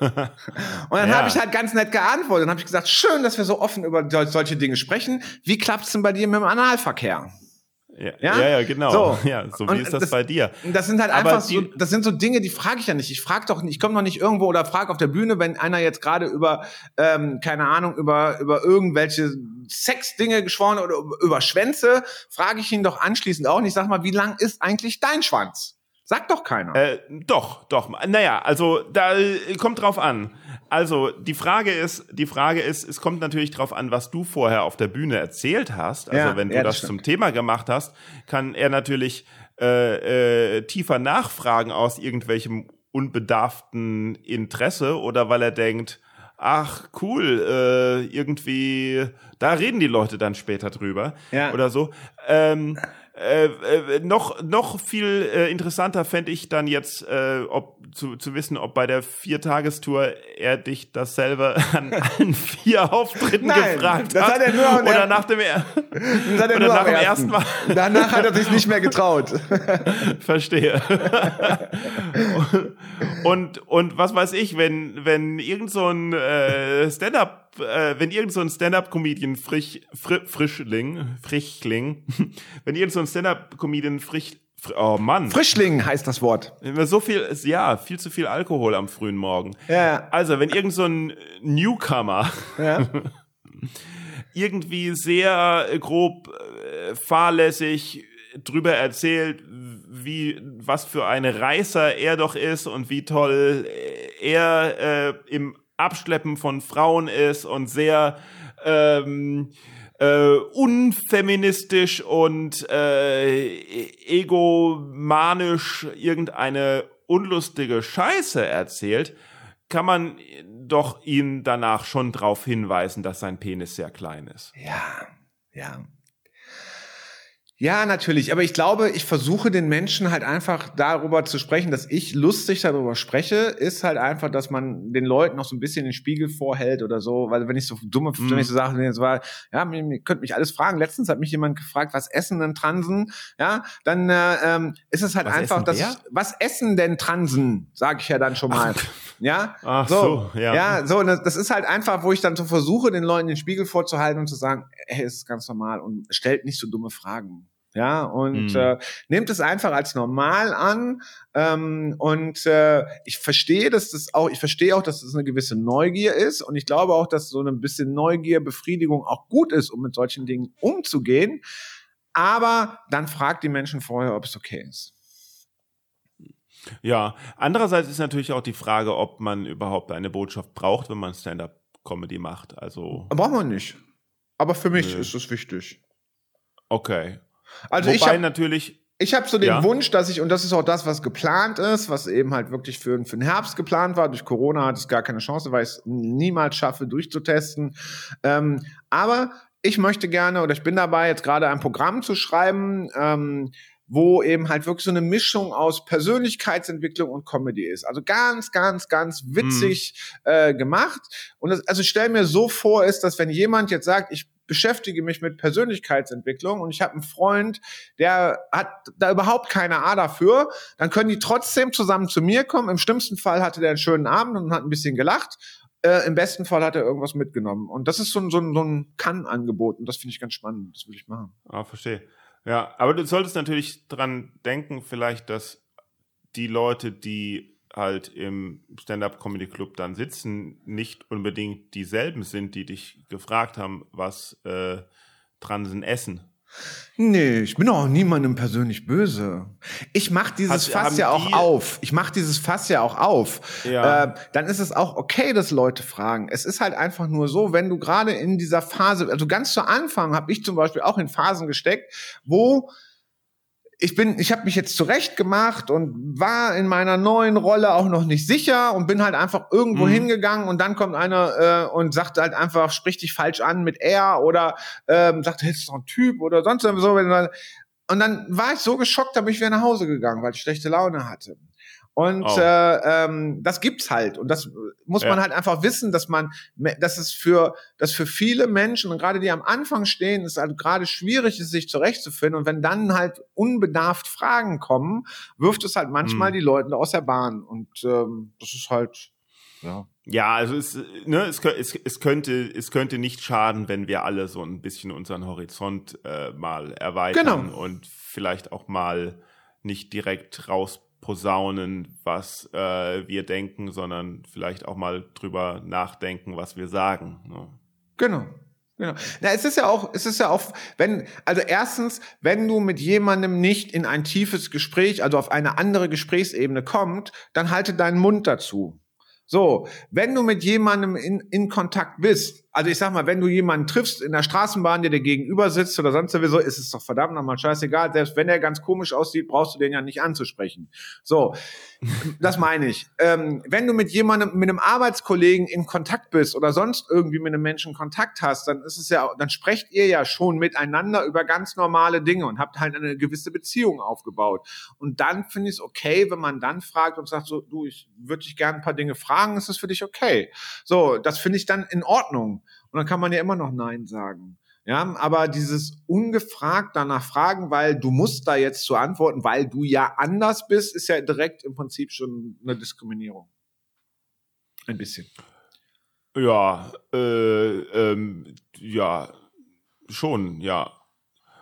und dann ja. habe ich halt ganz nett geantwortet. Dann habe ich gesagt, schön, dass wir so offen über solche Dinge sprechen. Wie klappt's denn bei dir mit dem Analverkehr? Ja, ja, ja, genau. So, ja, so wie ist das, das, bei dir? Das sind halt Aber einfach so, das sind so Dinge, die frage ich ja nicht. Ich frage doch nicht, ich komme doch nicht irgendwo oder frage auf der Bühne, wenn einer jetzt gerade über, ähm, keine Ahnung, über, über irgendwelche Sexdinge geschworen oder über Schwänze, frage ich ihn doch anschließend auch nicht. Sag mal, wie lang ist eigentlich dein Schwanz? Sagt doch keiner. Äh, doch, doch. Naja, also da äh, kommt drauf an. Also die Frage ist, die Frage ist, es kommt natürlich drauf an, was du vorher auf der Bühne erzählt hast. Also ja, wenn du das, das zum Thema gemacht hast, kann er natürlich äh, äh, tiefer nachfragen aus irgendwelchem unbedarften Interesse oder weil er denkt, ach cool, äh, irgendwie, da reden die Leute dann später drüber ja. oder so. Ähm, äh, äh, noch noch viel äh, interessanter fände ich dann jetzt, äh, ob zu, zu wissen, ob bei der Viertagestour er dich dasselbe an allen vier Auftritten Nein, gefragt das hat. er nur oder nach dem, er das hat er nur nach dem ersten. ersten Mal. Danach hat er sich nicht mehr getraut. Verstehe. und, und was weiß ich, wenn wenn irgend so ein äh, Stand-up äh, wenn irgend so ein Stand-up-Comedian frisch, fri Frischling, Frischling, wenn irgend so ein Stand-up-Comedian frisch, oh Mann. Frischling heißt das Wort. So viel, ja, viel zu viel Alkohol am frühen Morgen. Ja. Also, wenn irgend so ein Newcomer Ja. irgendwie sehr grob äh, fahrlässig drüber erzählt, wie was für eine Reißer er doch ist und wie toll er äh, im Abschleppen von Frauen ist und sehr ähm, äh, unfeministisch und äh, egomanisch irgendeine unlustige Scheiße erzählt, kann man doch ihn danach schon darauf hinweisen, dass sein Penis sehr klein ist. Ja, ja. Ja, natürlich. Aber ich glaube, ich versuche den Menschen halt einfach darüber zu sprechen, dass ich lustig darüber spreche, ist halt einfach, dass man den Leuten noch so ein bisschen den Spiegel vorhält oder so. Weil wenn ich so dumme, Mhm. wenn ich so nee, es war, ja, mir könnt mich alles fragen. Letztens hat mich jemand gefragt, was essen denn Transen? Ja, dann äh, ähm, ist es halt Was einfach, dass was essen denn Transen? Sage ich ja dann schon mal. Ja, Ach so, ja. ja, so, das, das ist halt einfach, wo ich dann so versuche, den Leuten den Spiegel vorzuhalten und zu sagen, hey, es ist ganz normal und stellt nicht so dumme Fragen. Ja, und Mhm. äh, nehmt es einfach als normal an. Ähm, und äh, ich verstehe, dass das auch, ich verstehe auch, dass das eine gewisse Neugier ist. Und ich glaube auch, dass so ein bisschen Neugier, Befriedigung auch gut ist, um mit solchen Dingen umzugehen. Aber dann fragt die Menschen vorher, ob es okay ist. Ja, andererseits ist natürlich auch die Frage, ob man überhaupt eine Botschaft braucht, wenn man Stand-up-Comedy macht. Also, Braucht man nicht. Aber für mich Nö. ist es wichtig. okay. Also ich Wobei habe natürlich, Ich habe so den Ja. Wunsch, dass ich, und das ist auch das, was geplant ist, was eben halt wirklich für, für den Herbst geplant war. Durch Corona hat es gar keine Chance, weil ich es niemals schaffe, durchzutesten. Ähm, aber ich möchte gerne, oder ich bin dabei, jetzt gerade ein Programm zu schreiben, ähm, wo eben halt wirklich so eine Mischung aus Persönlichkeitsentwicklung und Comedy ist. Also ganz, ganz, ganz witzig äh, gemacht. Und das, also ich stell mir so vor, ist, dass wenn jemand jetzt sagt, ich beschäftige mich mit Persönlichkeitsentwicklung und ich habe einen Freund, der hat da überhaupt keine A dafür, dann können die trotzdem zusammen zu mir kommen. Im schlimmsten Fall hatte der einen schönen Abend und hat ein bisschen gelacht. Äh, Im besten Fall hat er irgendwas mitgenommen. Und das ist so ein, so ein, so ein Kann-Angebot. Und das finde ich ganz spannend. Das würde ich machen. ah, verstehe. Ja, aber du solltest natürlich dran denken, vielleicht, dass die Leute, die halt im Stand-up-Comedy-Club dann sitzen, nicht unbedingt dieselben sind, die dich gefragt haben, was äh, Transen essen. Nee, ich bin auch niemandem persönlich böse. Ich mach dieses Hast- Fass ja auch auf. Ich mach dieses Fass ja auch auf. Ja. Äh, dann ist es auch okay, dass Leute fragen. Es ist halt einfach nur so, wenn du gerade in dieser Phase, also ganz zu Anfang habe ich zum Beispiel auch in Phasen gesteckt, wo ich bin, ich habe mich jetzt zurecht gemacht und war in meiner neuen Rolle auch noch nicht sicher und bin halt einfach irgendwo Mhm. hingegangen und dann kommt einer äh, und sagt halt einfach, sprich dich falsch an mit er oder ähm, sagt, hey, das ist doch ein Typ oder sonst so. Und dann war ich so geschockt, da bin ich wieder nach Hause gegangen, weil ich schlechte Laune hatte. Und Oh. äh, ähm, das gibt's halt. Und das muss man Ja. halt einfach wissen, dass man, dass es für, dass für viele Menschen und gerade die am Anfang stehen, es halt gerade schwierig ist, sich zurechtzufinden. Und wenn dann halt unbedarft Fragen kommen, wirft es halt manchmal Hm. die Leute aus der Bahn. Und ähm, das ist halt, ja. Ja, also es, ne, es, es, es, könnte, es könnte nicht schaden, wenn wir alle so ein bisschen unseren Horizont äh, mal erweitern Genau. und vielleicht auch mal nicht direkt rausposaunen, was äh, wir denken, sondern vielleicht auch mal drüber nachdenken, was wir sagen. Ne? Genau. Genau. Na, es ist ja auch, es ist ja auch, wenn, also erstens, wenn du mit jemandem nicht in ein tiefes Gespräch, also auf eine andere Gesprächsebene kommt, dann halte deinen Mund dazu. So, wenn du mit jemandem in, in Kontakt bist, also ich sag mal, wenn du jemanden triffst in der Straßenbahn, der dir gegenüber sitzt oder sonst sowieso, ist es doch verdammt nochmal scheißegal. Selbst wenn er ganz komisch aussieht, brauchst du den ja nicht anzusprechen. So, das meine ich. Ähm, wenn du mit jemandem, mit einem Arbeitskollegen in Kontakt bist oder sonst irgendwie mit einem Menschen Kontakt hast, dann ist es ja, dann sprecht ihr ja schon miteinander über ganz normale Dinge und habt halt eine gewisse Beziehung aufgebaut. Und dann finde ich es okay, wenn man dann fragt und sagt so, du, ich würde dich gerne ein paar Dinge fragen, ist das für dich okay? So, das finde ich dann in Ordnung. Und dann kann man ja immer noch Nein sagen. Ja, aber dieses ungefragt danach fragen, weil du musst da jetzt zu antworten, weil du ja anders bist, ist ja direkt im Prinzip schon eine Diskriminierung. Ein bisschen. Ja, äh, ähm, ja, schon, ja.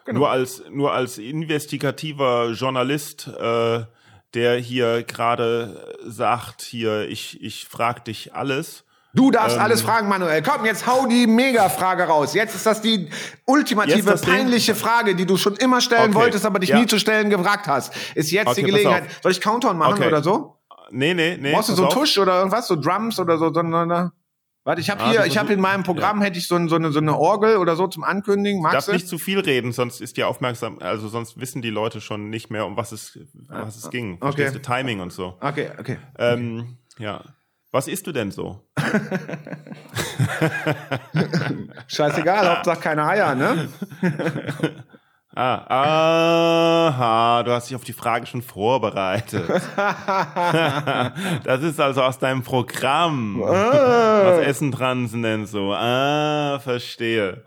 Genau. Nur als nur als investigativer Journalist, äh, der hier gerade sagt, hier ich ich frag dich alles. Du darfst ähm, alles fragen, Manuel. Komm, jetzt hau die Mega-Frage raus. Jetzt ist das die ultimative, das peinliche Ding? Frage, die du schon immer stellen okay. wolltest, aber dich ja. nie zu stellen gefragt hast. Ist jetzt okay, die Gelegenheit. Soll ich Countdown machen okay. oder so? Nee, nee, nee. Brauchst du so einen Tusch oder irgendwas, so Drums oder so? so, so Warte, ich habe ah, hier, ich habe in meinem Programm ja. hätte ich so, ein, so, eine, so eine Orgel oder so zum Ankündigen. Magst Darf nicht zu viel reden, sonst ist die aufmerksam, also sonst wissen die Leute schon nicht mehr, um was es, was es ging. Okay. Du, Timing und so. Okay, okay. Ähm, ja. Was isst du denn so? Scheißegal, Hauptsache keine Eier, ne? Ah, aha, du hast dich auf die Frage schon vorbereitet. das ist also aus deinem Programm. Ah. Was Essen dran sind denn so? Ah, verstehe.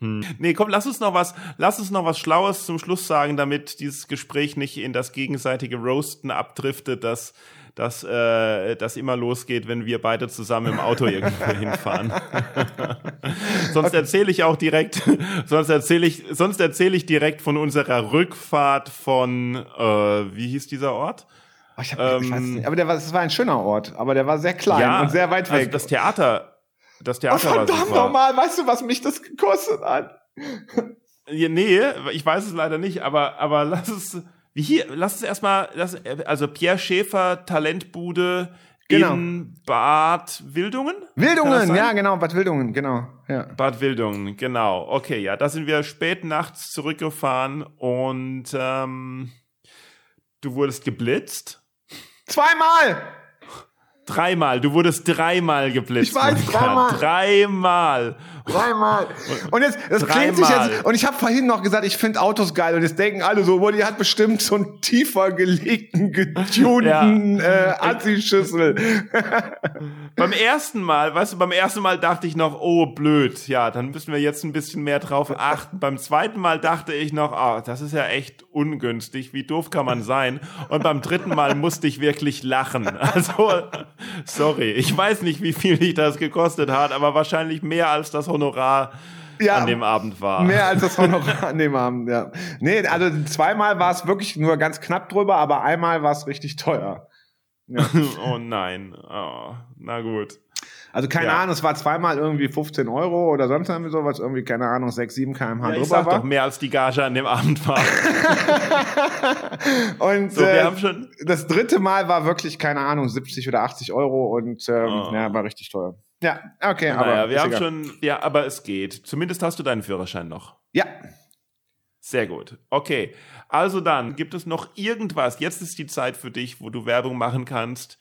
Hm. Nee, komm, lass uns noch was, lass uns noch was Schlaues zum Schluss sagen, damit dieses Gespräch nicht in das gegenseitige Roasten abdriftet, das dass äh, das immer losgeht, wenn wir beide zusammen im Auto irgendwo hinfahren. sonst erzähle ich auch direkt, sonst erzähle ich, sonst erzähle ich direkt von unserer Rückfahrt von, äh, wie hieß dieser Ort? Oh, ich hab, ähm, ich weiß nicht, aber der war, das war ein schöner Ort, aber der war sehr klein ja, und sehr weit also weg. Also das Theater, das Theater oh, verdammt nochmal, weißt du, was mich das gekostet hat? Nee, ich weiß es leider nicht, aber, aber lass es, hier, lass uns erstmal, also Pierre Schäfer, Talentbude genau. in Bad Wildungen? Wildungen, ja, genau, Bad Wildungen, genau. Ja. Bad Wildungen, genau. Okay, ja, da sind wir spät nachts zurückgefahren und ähm, du wurdest geblitzt. Zweimal! Dreimal, du wurdest dreimal geblitzt. Ich weiß, dreimal. Dreimal. Dreimal. Und jetzt, das klingt sich jetzt, und ich habe vorhin noch gesagt, ich finde Autos geil und jetzt denken alle so, boah, die hat bestimmt so einen tiefer gelegten, getunten ja. äh, Anziehschüssel. beim ersten Mal, weißt du, beim ersten Mal dachte ich noch, oh, blöd, ja, dann müssen wir jetzt ein bisschen mehr drauf achten. beim zweiten Mal dachte ich noch, ah, oh, das ist ja echt ungünstig, wie doof kann man sein? Und beim dritten Mal musste ich wirklich lachen. Also, sorry, ich weiß nicht, wie viel dich das gekostet hat, aber wahrscheinlich mehr als das Honorar ja, an dem Abend war. Mehr als das Honorar an dem Abend, ja. Nee, also zweimal war es wirklich nur ganz knapp drüber, aber einmal war es richtig teuer. Ja. oh nein. Oh, na gut. Also keine ja. Ahnung, es war zweimal irgendwie 15 Euro oder sonst irgendwie sowas, irgendwie, keine Ahnung, 6, 7 kmh ja, drüber ich sag war. doch mehr als die Gage an dem Abend war. und so, äh, das dritte Mal war wirklich, keine Ahnung, 70 oder 80 Euro und ähm, oh. ja, war richtig teuer. Ja, okay, aber. Naja, wir haben egal. schon, ja, aber es geht. Zumindest hast du deinen Führerschein noch. Ja. Sehr gut. Okay. Also dann, gibt es noch irgendwas? Jetzt ist die Zeit für dich, wo du Werbung machen kannst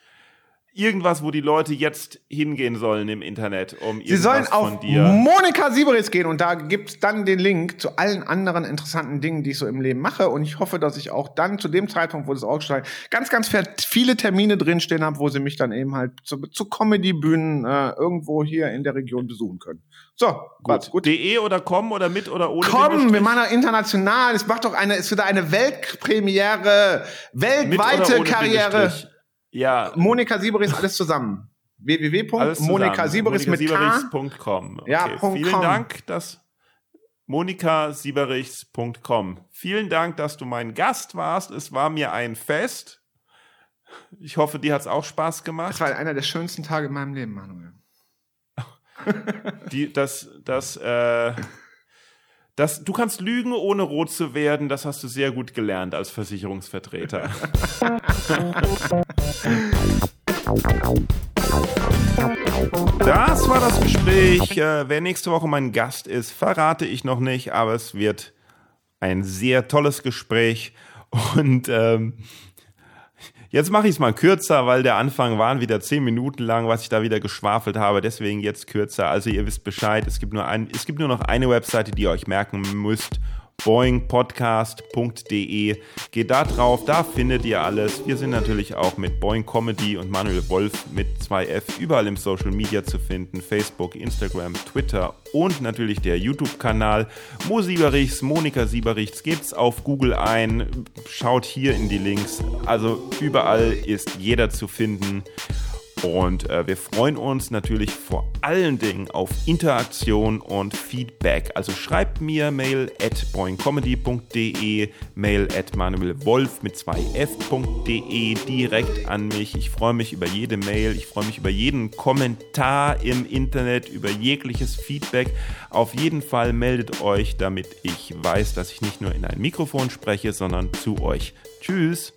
irgendwas, wo die Leute jetzt hingehen sollen im Internet, um Sie sollen auf Monika Sieberitz gehen und da gibt's dann den Link zu allen anderen interessanten Dingen, die ich so im Leben mache und ich hoffe, dass ich auch dann zu dem Zeitpunkt, wo das ausgestrahlt ganz, ganz viele Termine drinstehen habe, wo sie mich dann eben halt zu, zu Comedy-Bühnen äh, irgendwo hier in der Region besuchen können. So, gut. gut. De oder com oder mit oder ohne Komm, wir machen international. Es macht doch eine, es wird eine Weltpremiere, weltweite Karriere. Ja. Monika Sieberis, alles zusammen. www.monikasieberis mit K. Ja, okay. Vielen com. Dank, dass monikasieberich.com. Vielen Dank, dass du mein Gast warst. Es war mir ein Fest. Ich hoffe, dir hat es auch Spaß gemacht. Es war einer der schönsten Tage in meinem Leben, Manuel. Die, das, das, äh, das, du kannst lügen, ohne rot zu werden. Das hast du sehr gut gelernt als Versicherungsvertreter. Das war das Gespräch. Äh, wer nächste Woche mein Gast ist, verrate ich noch nicht, aber es wird ein sehr tolles Gespräch. Und ähm, Jetzt mache ich es mal kürzer, weil der Anfang waren wieder zehn Minuten lang, was ich da wieder geschwafelt habe. Deswegen jetzt kürzer. Also ihr wisst Bescheid. Es gibt nur ein, es gibt nur noch eine Webseite, die ihr euch merken müsst boingpodcast.de. Geht da drauf, da findet ihr alles. Wir sind natürlich auch mit Boing Comedy und Manuel Wolf mit 2F überall im Social Media zu finden. Facebook, Instagram, Twitter und natürlich der YouTube-Kanal. Mo Sieberichs, Monika Sieberichs gebt's auf Google ein. Schaut hier in die Links. Also überall ist jeder zu finden. Und äh, wir freuen uns natürlich vor allen Dingen auf Interaktion und Feedback. Also schreibt mir mail at boingcomedy.de, mail at manuelwolf mit zwei f.de direkt an mich. Ich freue mich über jede Mail, ich freue mich über jeden Kommentar im Internet, über jegliches Feedback. Auf jeden Fall meldet euch, damit ich weiß, dass ich nicht nur in ein Mikrofon spreche, sondern zu euch. Tschüss!